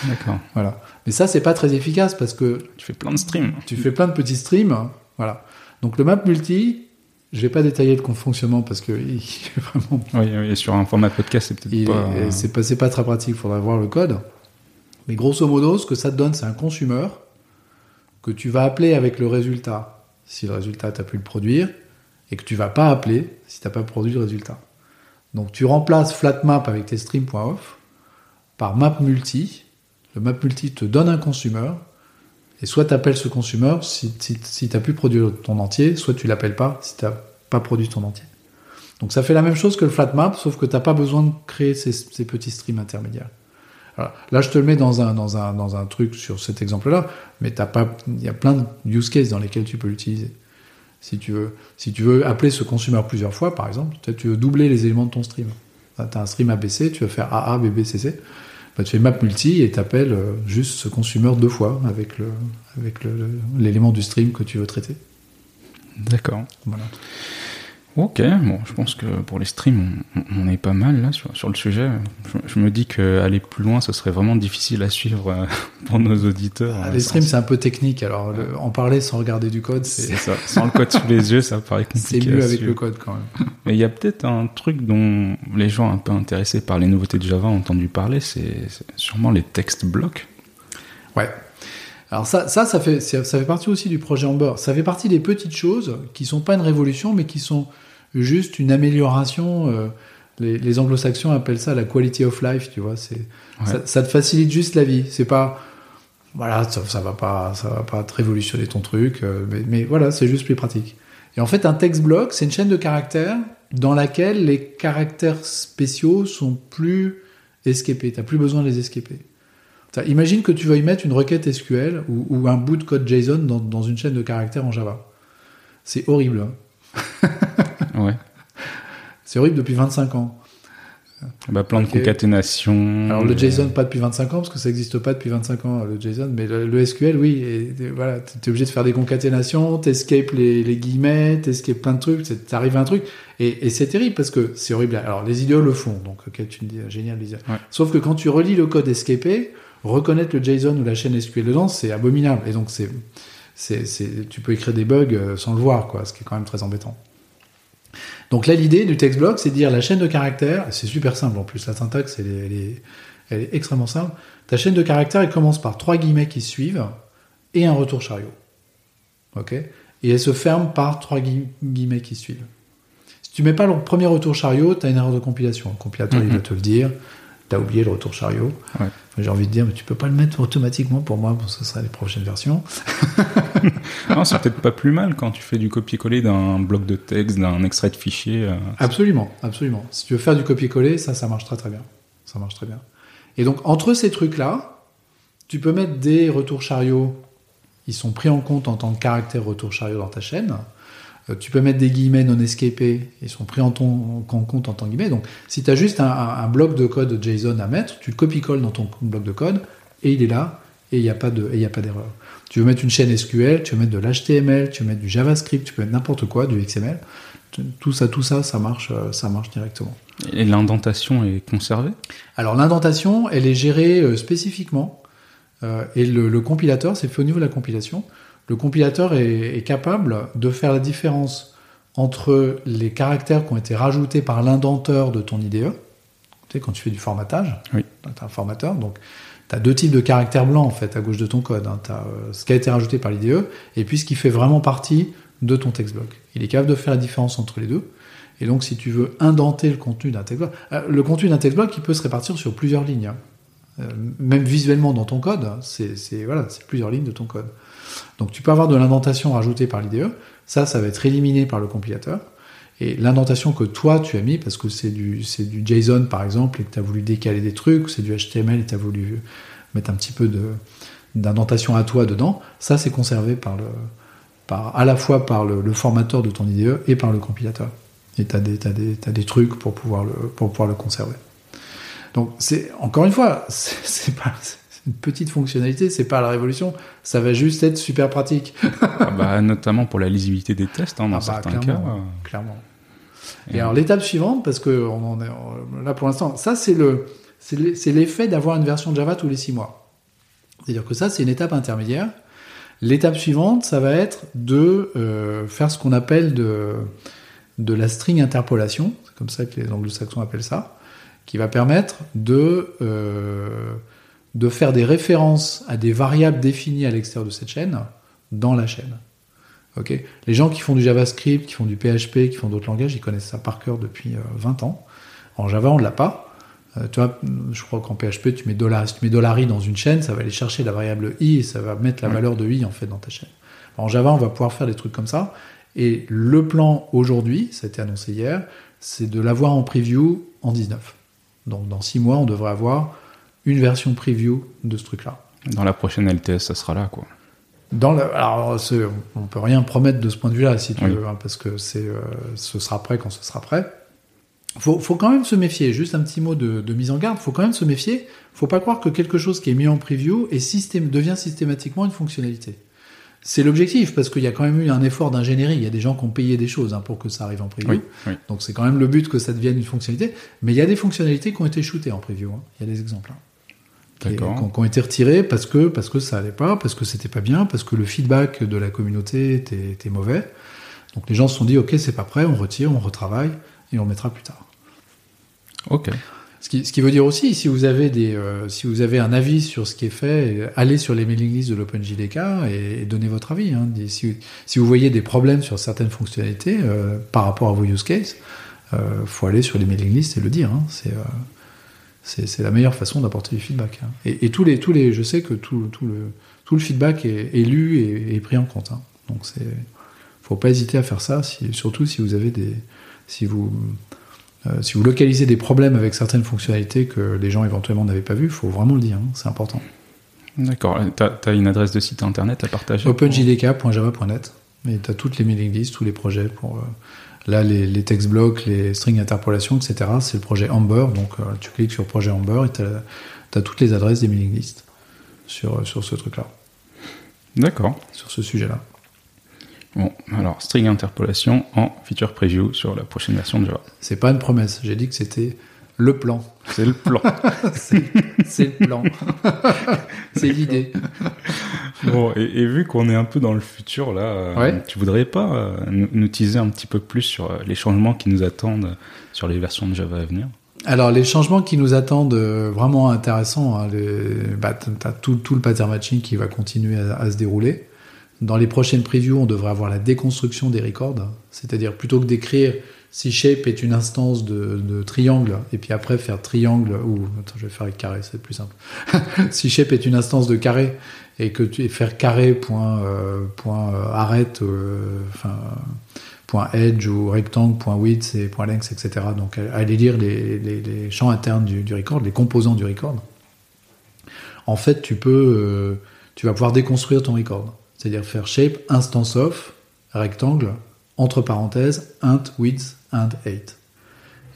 D'accord. Voilà. Mais ça, c'est pas très efficace parce que Tu fais plein de streams. tu fais plein de petits streams. Voilà. Donc le map multi, je vais pas détailler le fonctionnement parce que <laughs> il est vraiment Oui, oui, sur un format podcast, c'est peut-être pas. est- C'est pas, pas très pratique, il faudra voir le code. Mais grosso modo, ce que ça te donne, c'est un consumer que tu vas appeler avec le résultat, si le résultat, tu as pu le produire, et que tu vas pas appeler si tu n'as pas produit le résultat. Donc tu remplaces flatmap avec tes stream.off par map multi. Le map multi te donne un consumer, et soit tu appelles ce consumer si, si, si tu as pu produire ton entier, soit tu l'appelles pas si tu n'as pas produit ton entier. Donc ça fait la même chose que le flat map, sauf que t'as pas besoin de créer ces, petits streams intermédiaires. Là, je te le mets dans un, dans un, dans un truc sur cet exemple-là, mais il y a plein de use cases dans lesquels tu peux l'utiliser. Si tu veux, si tu veux appeler ce consumer plusieurs fois, par exemple, tu veux doubler les éléments de ton stream. Tu as un stream ABC, tu veux faire AA, BB, CC. Bah, tu fais map multi et t'appelles euh, juste ce consumer deux fois avec le avec le- l'élément du stream que tu veux traiter. D'accord. Voilà. Ok, bon, je pense que pour les streams, on, on est pas mal là sur, sur le sujet. Je, je me dis qu'aller plus loin, ce serait vraiment difficile à suivre euh, <laughs> pour nos auditeurs. Ah, Euh, les streams c'est un peu technique, alors le- en parler sans regarder du code, C'est c'est ça. Sans le code sous les yeux, ça paraît <laughs> c'est compliqué. mieux à avec suivre. le code quand même. <laughs> Mais il y a peut-être un truc dont les gens un peu intéressés par les nouveautés de Java ont entendu parler, c'est c'est sûrement les text blocks. Ouais. Alors ça, ça, ça fait, ça ça fait partie aussi du projet Amber. Ça fait partie des petites choses qui sont pas une révolution, mais qui sont juste une amélioration. euh, les, les anglo-saxons appellent ça la quality of life, tu vois. C'est, Ouais. ça, ça te facilite juste la vie. C'est pas, voilà, ça, ça va pas, ça va pas te révolutionner ton truc, euh, mais, mais voilà, c'est juste plus pratique. Et en fait, un text block, c'est une chaîne de caractères dans laquelle les caractères spéciaux sont plus escapés. T'as plus besoin de les escaper. Imagine que tu veuilles mettre une requête SQL ou, ou un bout de code JSON dans, dans une chaîne de caractères en Java. C'est horrible. hein. <laughs> Ouais. C'est horrible depuis 25 ans. Bah, plein de concaténations. Alors le euh, JSON pas depuis 25 ans parce que ça n'existe pas depuis 25 ans le JSON, mais le, le SQL oui. Et, et voilà, t'es obligé de faire des concaténations, t'escapes les, les guillemets, t'escapes plein de trucs, t'arrives à un truc et, et c'est terrible parce que c'est horrible. Alors les idiots le font, donc ok tu me dis génial les idiots. Ouais. Sauf que quand tu relis le code escapé, reconnaître le JSON ou la chaîne SQL dedans c'est abominable et donc c'est c'est c'est tu peux écrire des bugs euh, sans le voir quoi, ce qui est quand même très embêtant. Donc là, l'idée du text block, c'est de dire la chaîne de caractères, c'est super simple en plus, la syntaxe, elle est, elle est- elle est extrêmement simple. Ta chaîne de caractères, elle commence par trois guillemets qui suivent et un retour chariot. Ok? Et elle se ferme par trois gui- guillemets qui suivent. Si tu mets pas le premier retour chariot, tu as une erreur de compilation. Le compilateur, il Mhm. va te le dire. Tu as oublié le retour chariot. Ouais. J'ai envie de dire, mais tu peux pas le mettre automatiquement pour moi, bon, ce sera les prochaines versions. <laughs> Non, c'est peut-être pas plus mal quand tu fais du copier-coller d'un bloc de texte, d'un extrait de fichier. euh, Absolument, absolument. Si tu veux faire du copier-coller, ça, ça marche très très bien. Ça marche très bien. Et donc, entre ces trucs-là, tu peux mettre des retours chariots. Ils sont pris en compte en tant que caractère retour chariot dans ta chaîne. Euh, tu peux mettre des guillemets non escapés. Ils sont pris en, ton- en compte en tant que guillemets. Donc, si tu as juste un, bloc de code JSON à mettre, tu le copies-colles dans ton bloc de code et il est là et il n'y a pas de- d'erreur. Tu veux mettre une chaîne SQL, tu veux mettre de l'HTML, tu veux mettre du JavaScript, tu peux mettre n'importe quoi, du XML. Tout ça, tout ça, ça marche, euh, ça marche directement. Et l'indentation est conservée? Alors l'indentation, elle est gérée euh, spécifiquement euh, et le, le compilateur, c'est fait au niveau de la compilation. Le compilateur est, est capable de faire la différence entre les caractères qui ont été rajoutés par l'indenteur de ton IDE. Tu sais, quand tu fais du formatage, Oui. tu as un formateur, donc tu as deux types de caractères blancs en fait à gauche de ton code. Tu as ce qui a été rajouté par l'IDE et puis ce qui fait vraiment partie de ton text block. Il est capable de faire la différence entre les deux. Et donc, si tu veux indenter le contenu d'un text block, euh, le contenu d'un text block, il peut se répartir sur plusieurs lignes. hein. Euh, même visuellement dans ton code, c'est c'est- voilà, c'est plusieurs lignes de ton code. Donc, tu peux avoir de l'indentation rajoutée par l'IDE. Ça, ça va être éliminé par le compilateur. Et l'indentation que toi, tu as mis, parce que c'est du, du JSON, par exemple, et que tu as voulu décaler des trucs, c'est du HTML et tu as voulu mettre un petit peu de- d'indentation à toi dedans, ça, c'est conservé par le, par, à la fois par le, formateur de ton IDE et par le compilateur. Et tu as, des, des, trucs pour pouvoir le, pour pouvoir le conserver. Donc, c'est encore une fois, <laughs> c'est pas une petite fonctionnalité, c'est pas la révolution, ça va juste être super pratique. <laughs> Ah bah, Notamment pour la lisibilité des tests, hein, dans Ah bah, certains cas. clairement, euh, clairement. Et Et alors l'étape suivante, parce que on en est là pour l'instant, ça c'est le c'est l'e- c'est l'effet d'avoir une version de Java tous les six mois. C'est-à-dire que ça c'est une étape intermédiaire. L'étape suivante, ça va être de euh, faire ce qu'on appelle de de la string interpolation, c'est comme ça que les anglo-saxons appellent ça, qui va permettre de euh, de faire des références à des variables définies à l'extérieur de cette chaîne dans la chaîne. Les gens qui font du JavaScript, qui font du PHP, qui font d'autres langages, ils connaissent ça par cœur depuis euh, 20 ans. En Java, on ne l'a pas. Euh, tu vois, je crois qu'en PHP, tu mets dollar, si tu mets dollar i dans une chaîne, ça va aller chercher la variable i et ça va mettre la Ouais. valeur de i en fait dans ta chaîne. En Java, on va pouvoir faire des trucs comme ça. Et le plan aujourd'hui, ça a été annoncé hier, c'est de l'avoir en preview en 19. Donc dans 6 mois, on devrait avoir une version preview de ce truc-là. Dans la prochaine LTS, ça sera là, quoi. Dans le, alors, on peut rien promettre de ce point de vue-là, si tu Oui. veux, hein, parce que c'est, euh, ce sera prêt quand ce sera prêt. faut, faut quand même se méfier. Juste un petit mot de, de mise en garde. Faut quand même se méfier. Faut pas croire que quelque chose qui est mis en preview est système, devient systématiquement une fonctionnalité. C'est l'objectif parce qu'il y a quand même eu un effort d'ingénierie. Il y a des gens qui ont payé des choses hein, pour que ça arrive en preview. Oui, oui. Donc c'est quand même le but que ça devienne une fonctionnalité. Mais il y a des fonctionnalités qui ont été shootées en preview. hein. Il y a des exemples. Qui, ont- été retirés parce que parce que ça allait pas, parce que c'était pas bien, parce que le feedback de la communauté était, était mauvais. Donc les gens se sont dit ok c'est pas prêt, on retire, on retravaille et on mettra plus tard. Ok. Ce qui, ce qui veut dire aussi, si vous avez des, euh, si vous avez un avis sur ce qui est fait, allez sur les mailing lists de l'OpenJDK et, et donnez votre avis. Hein. Si, si vous voyez des problèmes sur certaines fonctionnalités euh, par rapport à vos use cases, euh, faut aller sur les mailing lists et le dire. Hein. C'est, euh, c'est, la meilleure façon d'apporter du feedback. hein. Et, et tous les, tous les, je sais que tout, tout le, tout le feedback est, est lu et, et pris en compte. hein. Donc c'est, faut pas hésiter à faire ça, si, surtout si vous avez des, si vous euh, si vous localisez des problèmes avec certaines fonctionnalités que les gens éventuellement n'avaient pas vues, il faut vraiment le dire, hein, c'est important. D'accord. T'as as une adresse de site internet à partager OpenJDK.java.net, et tu as toutes les mailing lists, tous les projets pour. euh, là, les, les text blocks, les string interpolation, etc. C'est le projet Amber, donc euh, tu cliques sur projet Amber et tu as, toutes les adresses des mailing lists sur, sur ce truc-là, D'accord. sur ce sujet-là. Bon, alors, string interpolation en feature preview sur la prochaine version de Java. C'est pas une promesse, j'ai dit que c'était le plan. C'est le plan. <laughs> c'est le plan. c'est l'idée. bon, et, et vu qu'on est un peu dans le futur, là, euh, Ouais. tu voudrais pas euh, nous, nous teaser un petit peu plus sur euh, les changements qui nous attendent sur les versions de Java à venir? Alors les changements qui nous attendent vraiment intéressants, hein, les- bah, tu as tout, tout le pattern matching qui va continuer à, à se dérouler. Dans les prochaines previews, on devrait avoir la déconstruction des records, c'est-à-dire plutôt que d'écrire si shape est une instance de, triangle, et puis après faire triangle, ou attends, je vais faire avec carré, c'est plus simple. <laughs> si shape est une instance de carré, et que tu et faire carré point, euh, euh, euh, edge ou rectangle, point et length, etc. Donc allez lire les, les- champs internes du, du record, les composants du record. En fait, tu peux, tu vas pouvoir déconstruire ton record. C'est-à-dire faire shape instance of rectangle entre parenthèses int width int height.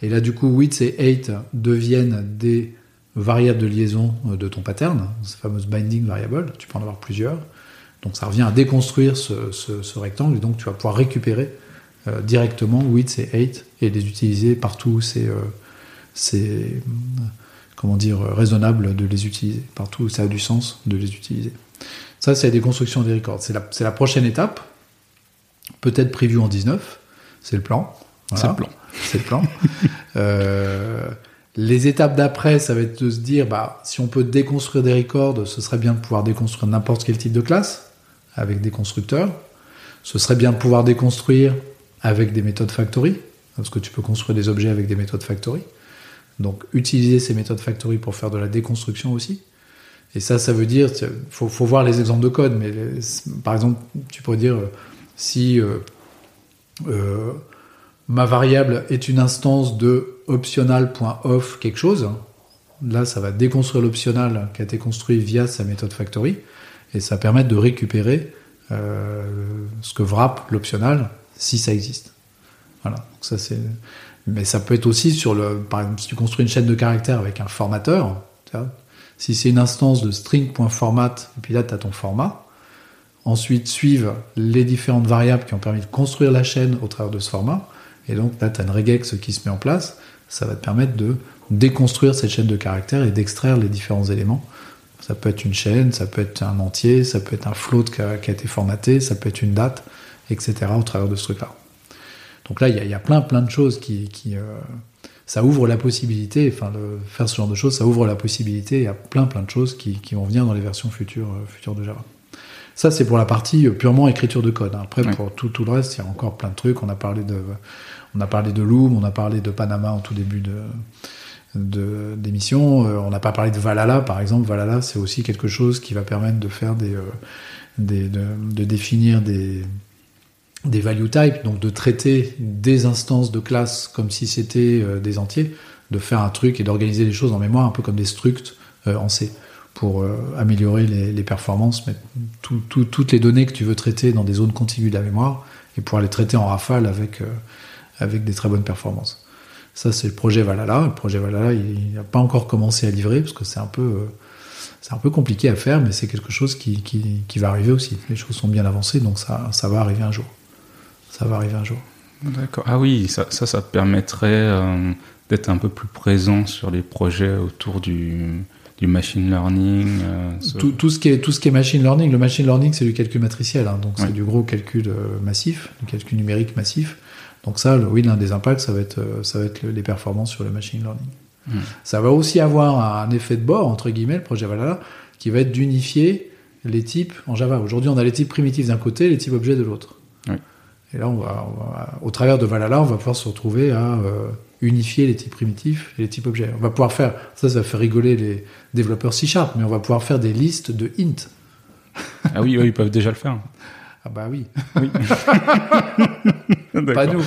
Et là, du coup, width et height deviennent des variables de liaison euh, de ton pattern, ces fameuses binding variables. Tu peux en avoir plusieurs. Donc ça revient à déconstruire ce, rectangle et donc tu vas pouvoir récupérer euh, directement width et height et les utiliser partout où c'est euh, comment dire raisonnable de les utiliser, partout où ça a du sens de les utiliser. Ça, c'est la déconstruction des records. C'est la, la prochaine étape, peut-être prévue en 19, c'est le plan. Voilà. C'est le plan. C'est le plan. <laughs> Euh, les étapes d'après, ça va être de se dire, bah, si on peut déconstruire des records, ce serait bien de pouvoir déconstruire n'importe quel type de classe avec des constructeurs. Ce serait bien de pouvoir déconstruire avec des méthodes factory, parce que tu peux construire des objets avec des méthodes factory. Donc, utiliser ces méthodes factory pour faire de la déconstruction aussi. Et ça, ça veut dire, il faut, faut voir les exemples de code, mais les- par exemple, tu pourrais dire, euh, si euh, euh, ma variable est une instance de optional.off quelque chose, là, ça va déconstruire l'optional qui a été construit via sa méthode factory, et ça va permettre de récupérer euh, ce que wrap l'optional, si ça existe. Voilà. Mais ça peut être aussi sur le... Par exemple, si tu construis une chaîne de caractères avec un formateur, si c'est une instance de string.format, et puis là, tu as ton format, ensuite suivent les différentes variables qui ont permis de construire la chaîne au travers de ce format, et donc là, tu as une regex qui se met en place, ça va te permettre de déconstruire cette chaîne de caractères et d'extraire les différents éléments. Ça peut être une chaîne, ça peut être un entier, ça peut être un float qui a, qui a été formaté, ça peut être une date, etc. au travers de ce truc-là. Donc là, il y, a- il y a plein, plein de choses qui... qui, euh, ça ouvre la possibilité, enfin, le- faire ce genre de choses, ça ouvre la possibilité, il y a plein, plein de choses qui, qui vont venir dans les versions futures, euh, futures de Java. Ça, c'est pour la partie euh, purement écriture de code. hein. Après, Ouais. pour tout, tout le reste, il y a encore plein de trucs. On a parlé de, on a parlé de Loom, on a parlé de Panama en tout début de, d'émission. Euh, on n'a pas parlé de Valhalla, par exemple. Valhalla, c'est aussi quelque chose qui va permettre de faire des, euh, de, définir des, value types, donc de traiter des instances de classe comme si c'était euh, des entiers, de faire un truc et d'organiser les choses en mémoire, un peu comme des structs en C, pour améliorer les, performances, tout- toutes les données que tu veux traiter dans des zones contiguës de la mémoire et pouvoir les traiter en rafale avec, avec des très bonnes performances. Ça, c'est le projet Valhalla. Le projet Valhalla, il n'a pas encore commencé à livrer parce que c'est un peu, euh, un peu compliqué à faire, mais c'est quelque chose qui, qui, qui, va arriver aussi. Les choses sont bien avancées, donc ça, ça va arriver un jour. Ça va arriver un jour. D'accord. Ah oui, ça, ça, ça permettrait euh, d'être un peu plus présent sur les projets autour du, du machine learning. Euh, tout, tout, ce qui est, tout ce qui est machine learning. Le machine learning, c'est du calcul matriciel, hein, donc c'est du gros calcul massif, du calcul numérique massif. Donc ça, oui, l'un des impacts, ça va être, euh, ça va être les performances sur le machine learning. Hmm. Ça va aussi avoir un effet de bord, entre guillemets, le projet Valhalla, qui va être d'unifier les types en Java. Aujourd'hui, on a les types primitifs d'un côté, les types objets de l'autre. Et là, on va, au travers de Valhalla, on va pouvoir se retrouver à euh, unifier les types primitifs et les types objets. On va pouvoir faire, ça, ça va faire rigoler les développeurs C-Sharp, mais on va pouvoir faire des listes de int. ah oui, ils peuvent déjà le faire. Ah bah oui. Oui. <laughs> pas nous.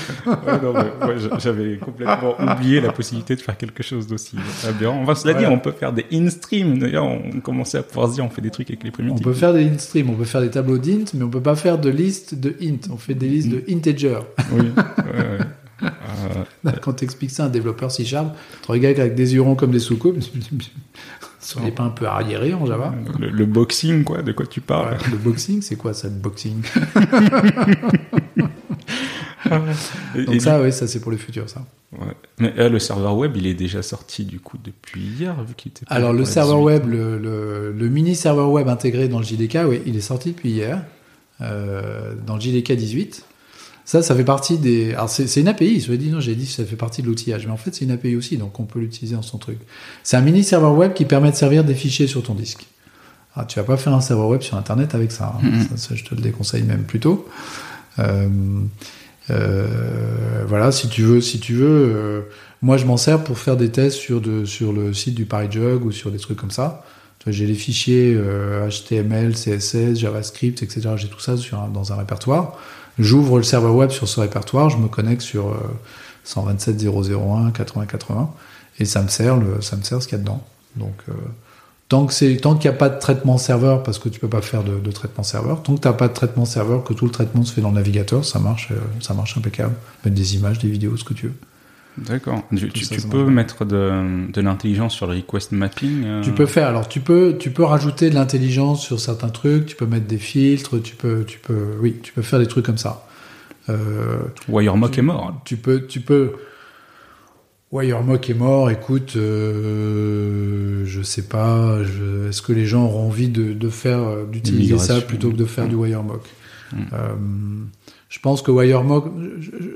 J'avais complètement oublié la possibilité de faire quelque chose d'aussi aberrant. On va se la dire, on peut faire des in-stream. D'ailleurs, on commençait à pouvoir se dire, on fait des trucs avec les primitifs. On peut faire des in-stream, on peut faire des tableaux d'int, mais on peut pas faire de liste de int. On fait des listes de integer. Oui. Euh, Quand tu expliques ça à un développeur C-Sharp, tu regardes avec des hurons comme des soucoupes. On n'est pas un peu arriéré en Java le, boxing, quoi, de quoi tu parles Le boxing, c'est quoi ça, le boxing? <laughs> Donc ça, oui, ça c'est pour le futur, ça. Mais euh, le serveur web, il est déjà sorti du coup depuis hier, vu qu'il était. Alors le serveur web, le, le, mini serveur web intégré dans le JDK, oui, il est sorti depuis hier, euh, dans le JDK 18. Ça, ça fait partie des. Alors, c'est une API. Je dit, non, j'ai dit que ça fait partie de l'outillage. Mais en fait, c'est une API aussi, donc on peut l'utiliser dans son truc. C'est un mini serveur web qui permet de servir des fichiers sur ton disque. Alors, tu vas pas faire un serveur web sur Internet avec ça. Hein. Ça, je te le déconseille même plutôt. Euh, euh, voilà, si tu veux, si tu veux. Euh, moi, je m'en sers pour faire des tests sur, de, sur le site du ParisJug ou sur des trucs comme ça. J'ai les fichiers HTML, CSS, JavaScript, etc. J'ai tout ça sur dans un répertoire. J'ouvre le serveur web sur ce répertoire, je me connecte sur 127.0.0.1, 80.80, et ça me sert, ça me sert ce qu'il y a dedans. Donc, euh, tant qu'il n'y a pas de traitement serveur, parce que tu peux pas faire de, traitement serveur, tant que tu n'as pas de traitement serveur, que tout le traitement se fait dans le navigateur, ça marche, euh, ça marche impeccable. Mettre des images, des vidéos, ce que tu veux. D'accord. Tu, tu, peux mettre de, de l'intelligence sur le request mapping euh Tu peux faire. Alors, tu peux, tu peux rajouter de l'intelligence sur certains trucs. Tu peux mettre des filtres. Tu peux, tu peux, oui, tu peux faire des trucs comme ça. Euh, Wiremock est mort. Tu peux, tu peux. Wiremock est mort. Écoute, euh, je sais pas. Est-ce que les gens auront envie de, de faire, d'utiliser ça plutôt que de faire du Wiremock? Je pense que Wiremock,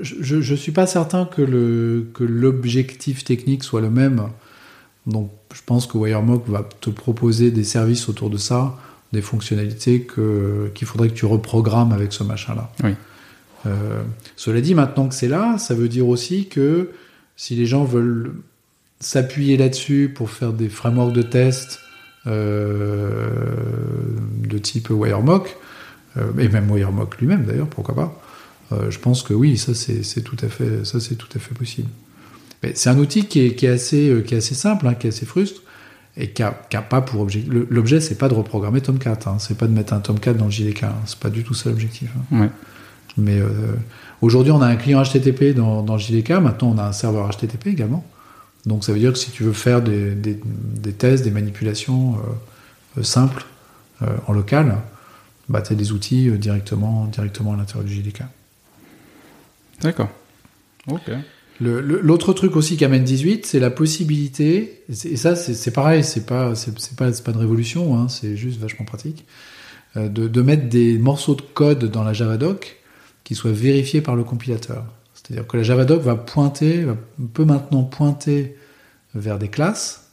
je, je, suis pas certain que le que l'objectif technique soit le même. Donc, je pense que Wiremock va te proposer des services autour de ça, des fonctionnalités que qu'il faudrait que tu reprogrammes avec ce machin-là. Oui. Euh, cela dit, maintenant que c'est là, ça veut dire aussi que si les gens veulent s'appuyer là-dessus pour faire des frameworks de test euh, de type Wiremock, euh, et même Wiremock lui-même d'ailleurs, pourquoi pas, euh, je pense que oui, ça c'est tout à fait, ça c'est tout à fait possible. C'est un outil qui est, qui est, assez, euh, qui est assez simple, hein, qui est assez frustre et qui a, qui a pas pour objectif. L'objet c'est pas de reprogrammer Tomcat, hein, c'est pas de mettre un Tomcat dans le JDK, hein, c'est pas du tout ça l'objectif. Hein. Ouais. Mais euh, aujourd'hui on a un client HTTP dans, dans le JDK, maintenant on a un serveur HTTP également. Donc ça veut dire que si tu veux faire des, des, des tests, des manipulations euh, simples en local, bah, tu as des outils directement, directement à l'intérieur du JDK. D'accord. Ok. L'autre truc aussi qu'amène 18, c'est la possibilité, et ça c'est pareil, c'est pas, pas, pas de révolution, hein, c'est juste vachement pratique, euh, de, mettre des morceaux de code dans la Javadoc qui soient vérifiés par le compilateur. C'est-à-dire que la Javadoc va pointer, peut maintenant pointer vers des classes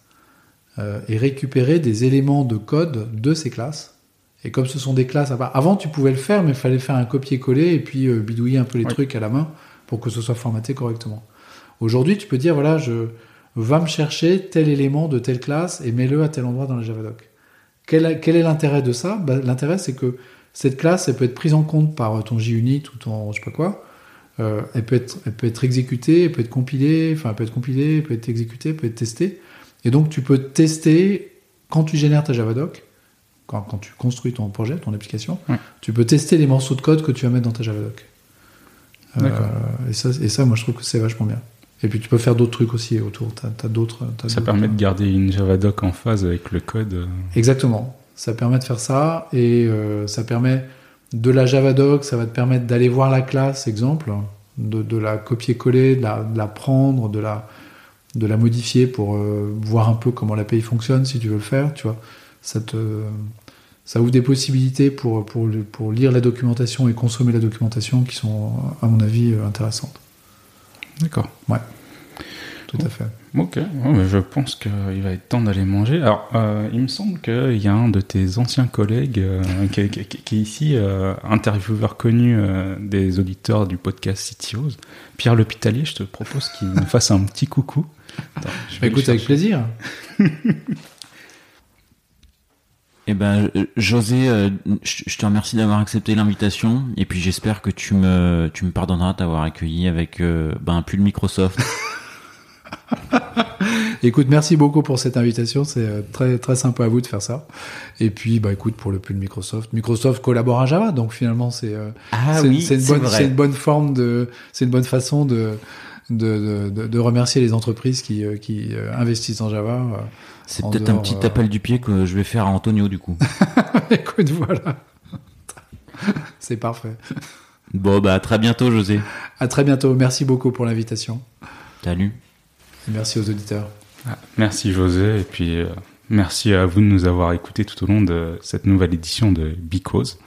euh, et récupérer des éléments de code de ces classes. Et comme ce sont des classes, avant tu pouvais le faire, mais il fallait faire un copier-coller et puis euh, bidouiller un peu les trucs à la main pour que ce soit formaté correctement. Aujourd'hui, tu peux dire, voilà, je va me chercher tel élément de telle classe et mets-le à tel endroit dans la Javadoc. Quel, quel est l'intérêt de ça? Bah, L'intérêt, c'est que cette classe, elle peut être prise en compte par ton JUnit ou ton je sais pas quoi. Euh, elle, peut être, elle peut être exécutée, elle peut être compilée, enfin, elle peut être compilée, elle peut être exécutée, elle peut être testée. Et donc, tu peux tester quand tu génères ta Javadoc, quand, quand tu construis ton projet, ton application, tu peux tester les morceaux de code que tu vas mettre dans ta Javadoc. Euh, et, ça, et ça, moi, je trouve que c'est vachement bien. Et puis tu peux faire d'autres trucs aussi autour. T'as d'autres. Ça permet de garder une Javadoc en phase avec le code. euh. Exactement. Ça permet de faire ça et euh, ça permet de la Javadoc, ça va te permettre d'aller voir la classe, exemple, de, de la copier-coller, de la, de la prendre, de la, de la modifier pour euh, voir un peu comment l'API fonctionne si tu veux le faire, tu vois. Ça te, ça ouvre des possibilités pour, pour, lire la documentation et consommer la documentation qui sont, à mon avis, euh, intéressantes. D'accord. Tout à fait. Ok, ouais, mais je pense qu'il va être temps d'aller manger. Alors, euh, il me semble qu'il y a un de tes anciens collègues euh, qui, qui- qui- qui est ici, euh, intervieweur connu des auditeurs du podcast CTOs, Pierre L'Hôpitalier. Je te propose qu'il nous fasse un petit coucou. Attends, je Bah, écoute, avec plaisir. <laughs> Eh ben, José, euh, je te remercie d'avoir accepté l'invitation et puis j'espère que tu me, tu me pardonneras d'avoir accueilli avec euh, ben, un pull Microsoft. <laughs> Écoute, merci beaucoup pour cette invitation. C'est euh, très très sympa à vous de faire ça. Et puis, bah écoute, pour le pull Microsoft, Microsoft collabore à Java, donc finalement c'est Ah oui, une bonne une forme de c'est une bonne façon de de, de, de- remercier les entreprises qui qui investissent en Java. C'est peut-être un petit euh, appel du pied que je vais faire à Antonio du coup. <laughs> écoute, voilà. <laughs> c'est parfait. bon, bah à très bientôt José. À très bientôt. Merci beaucoup pour l'invitation. Salut. Et merci aux auditeurs. Ah, Merci José, et puis euh, merci à vous de nous avoir écoutés tout au long de cette nouvelle édition de Because.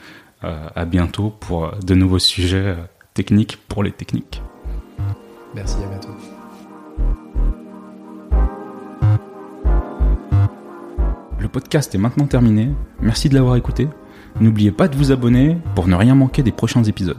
Euh, à bientôt pour de nouveaux sujets techniques pour les techniques. Merci, à bientôt. Le podcast est maintenant terminé. Merci de l'avoir écouté. N'oubliez pas de vous abonner pour ne rien manquer des prochains épisodes.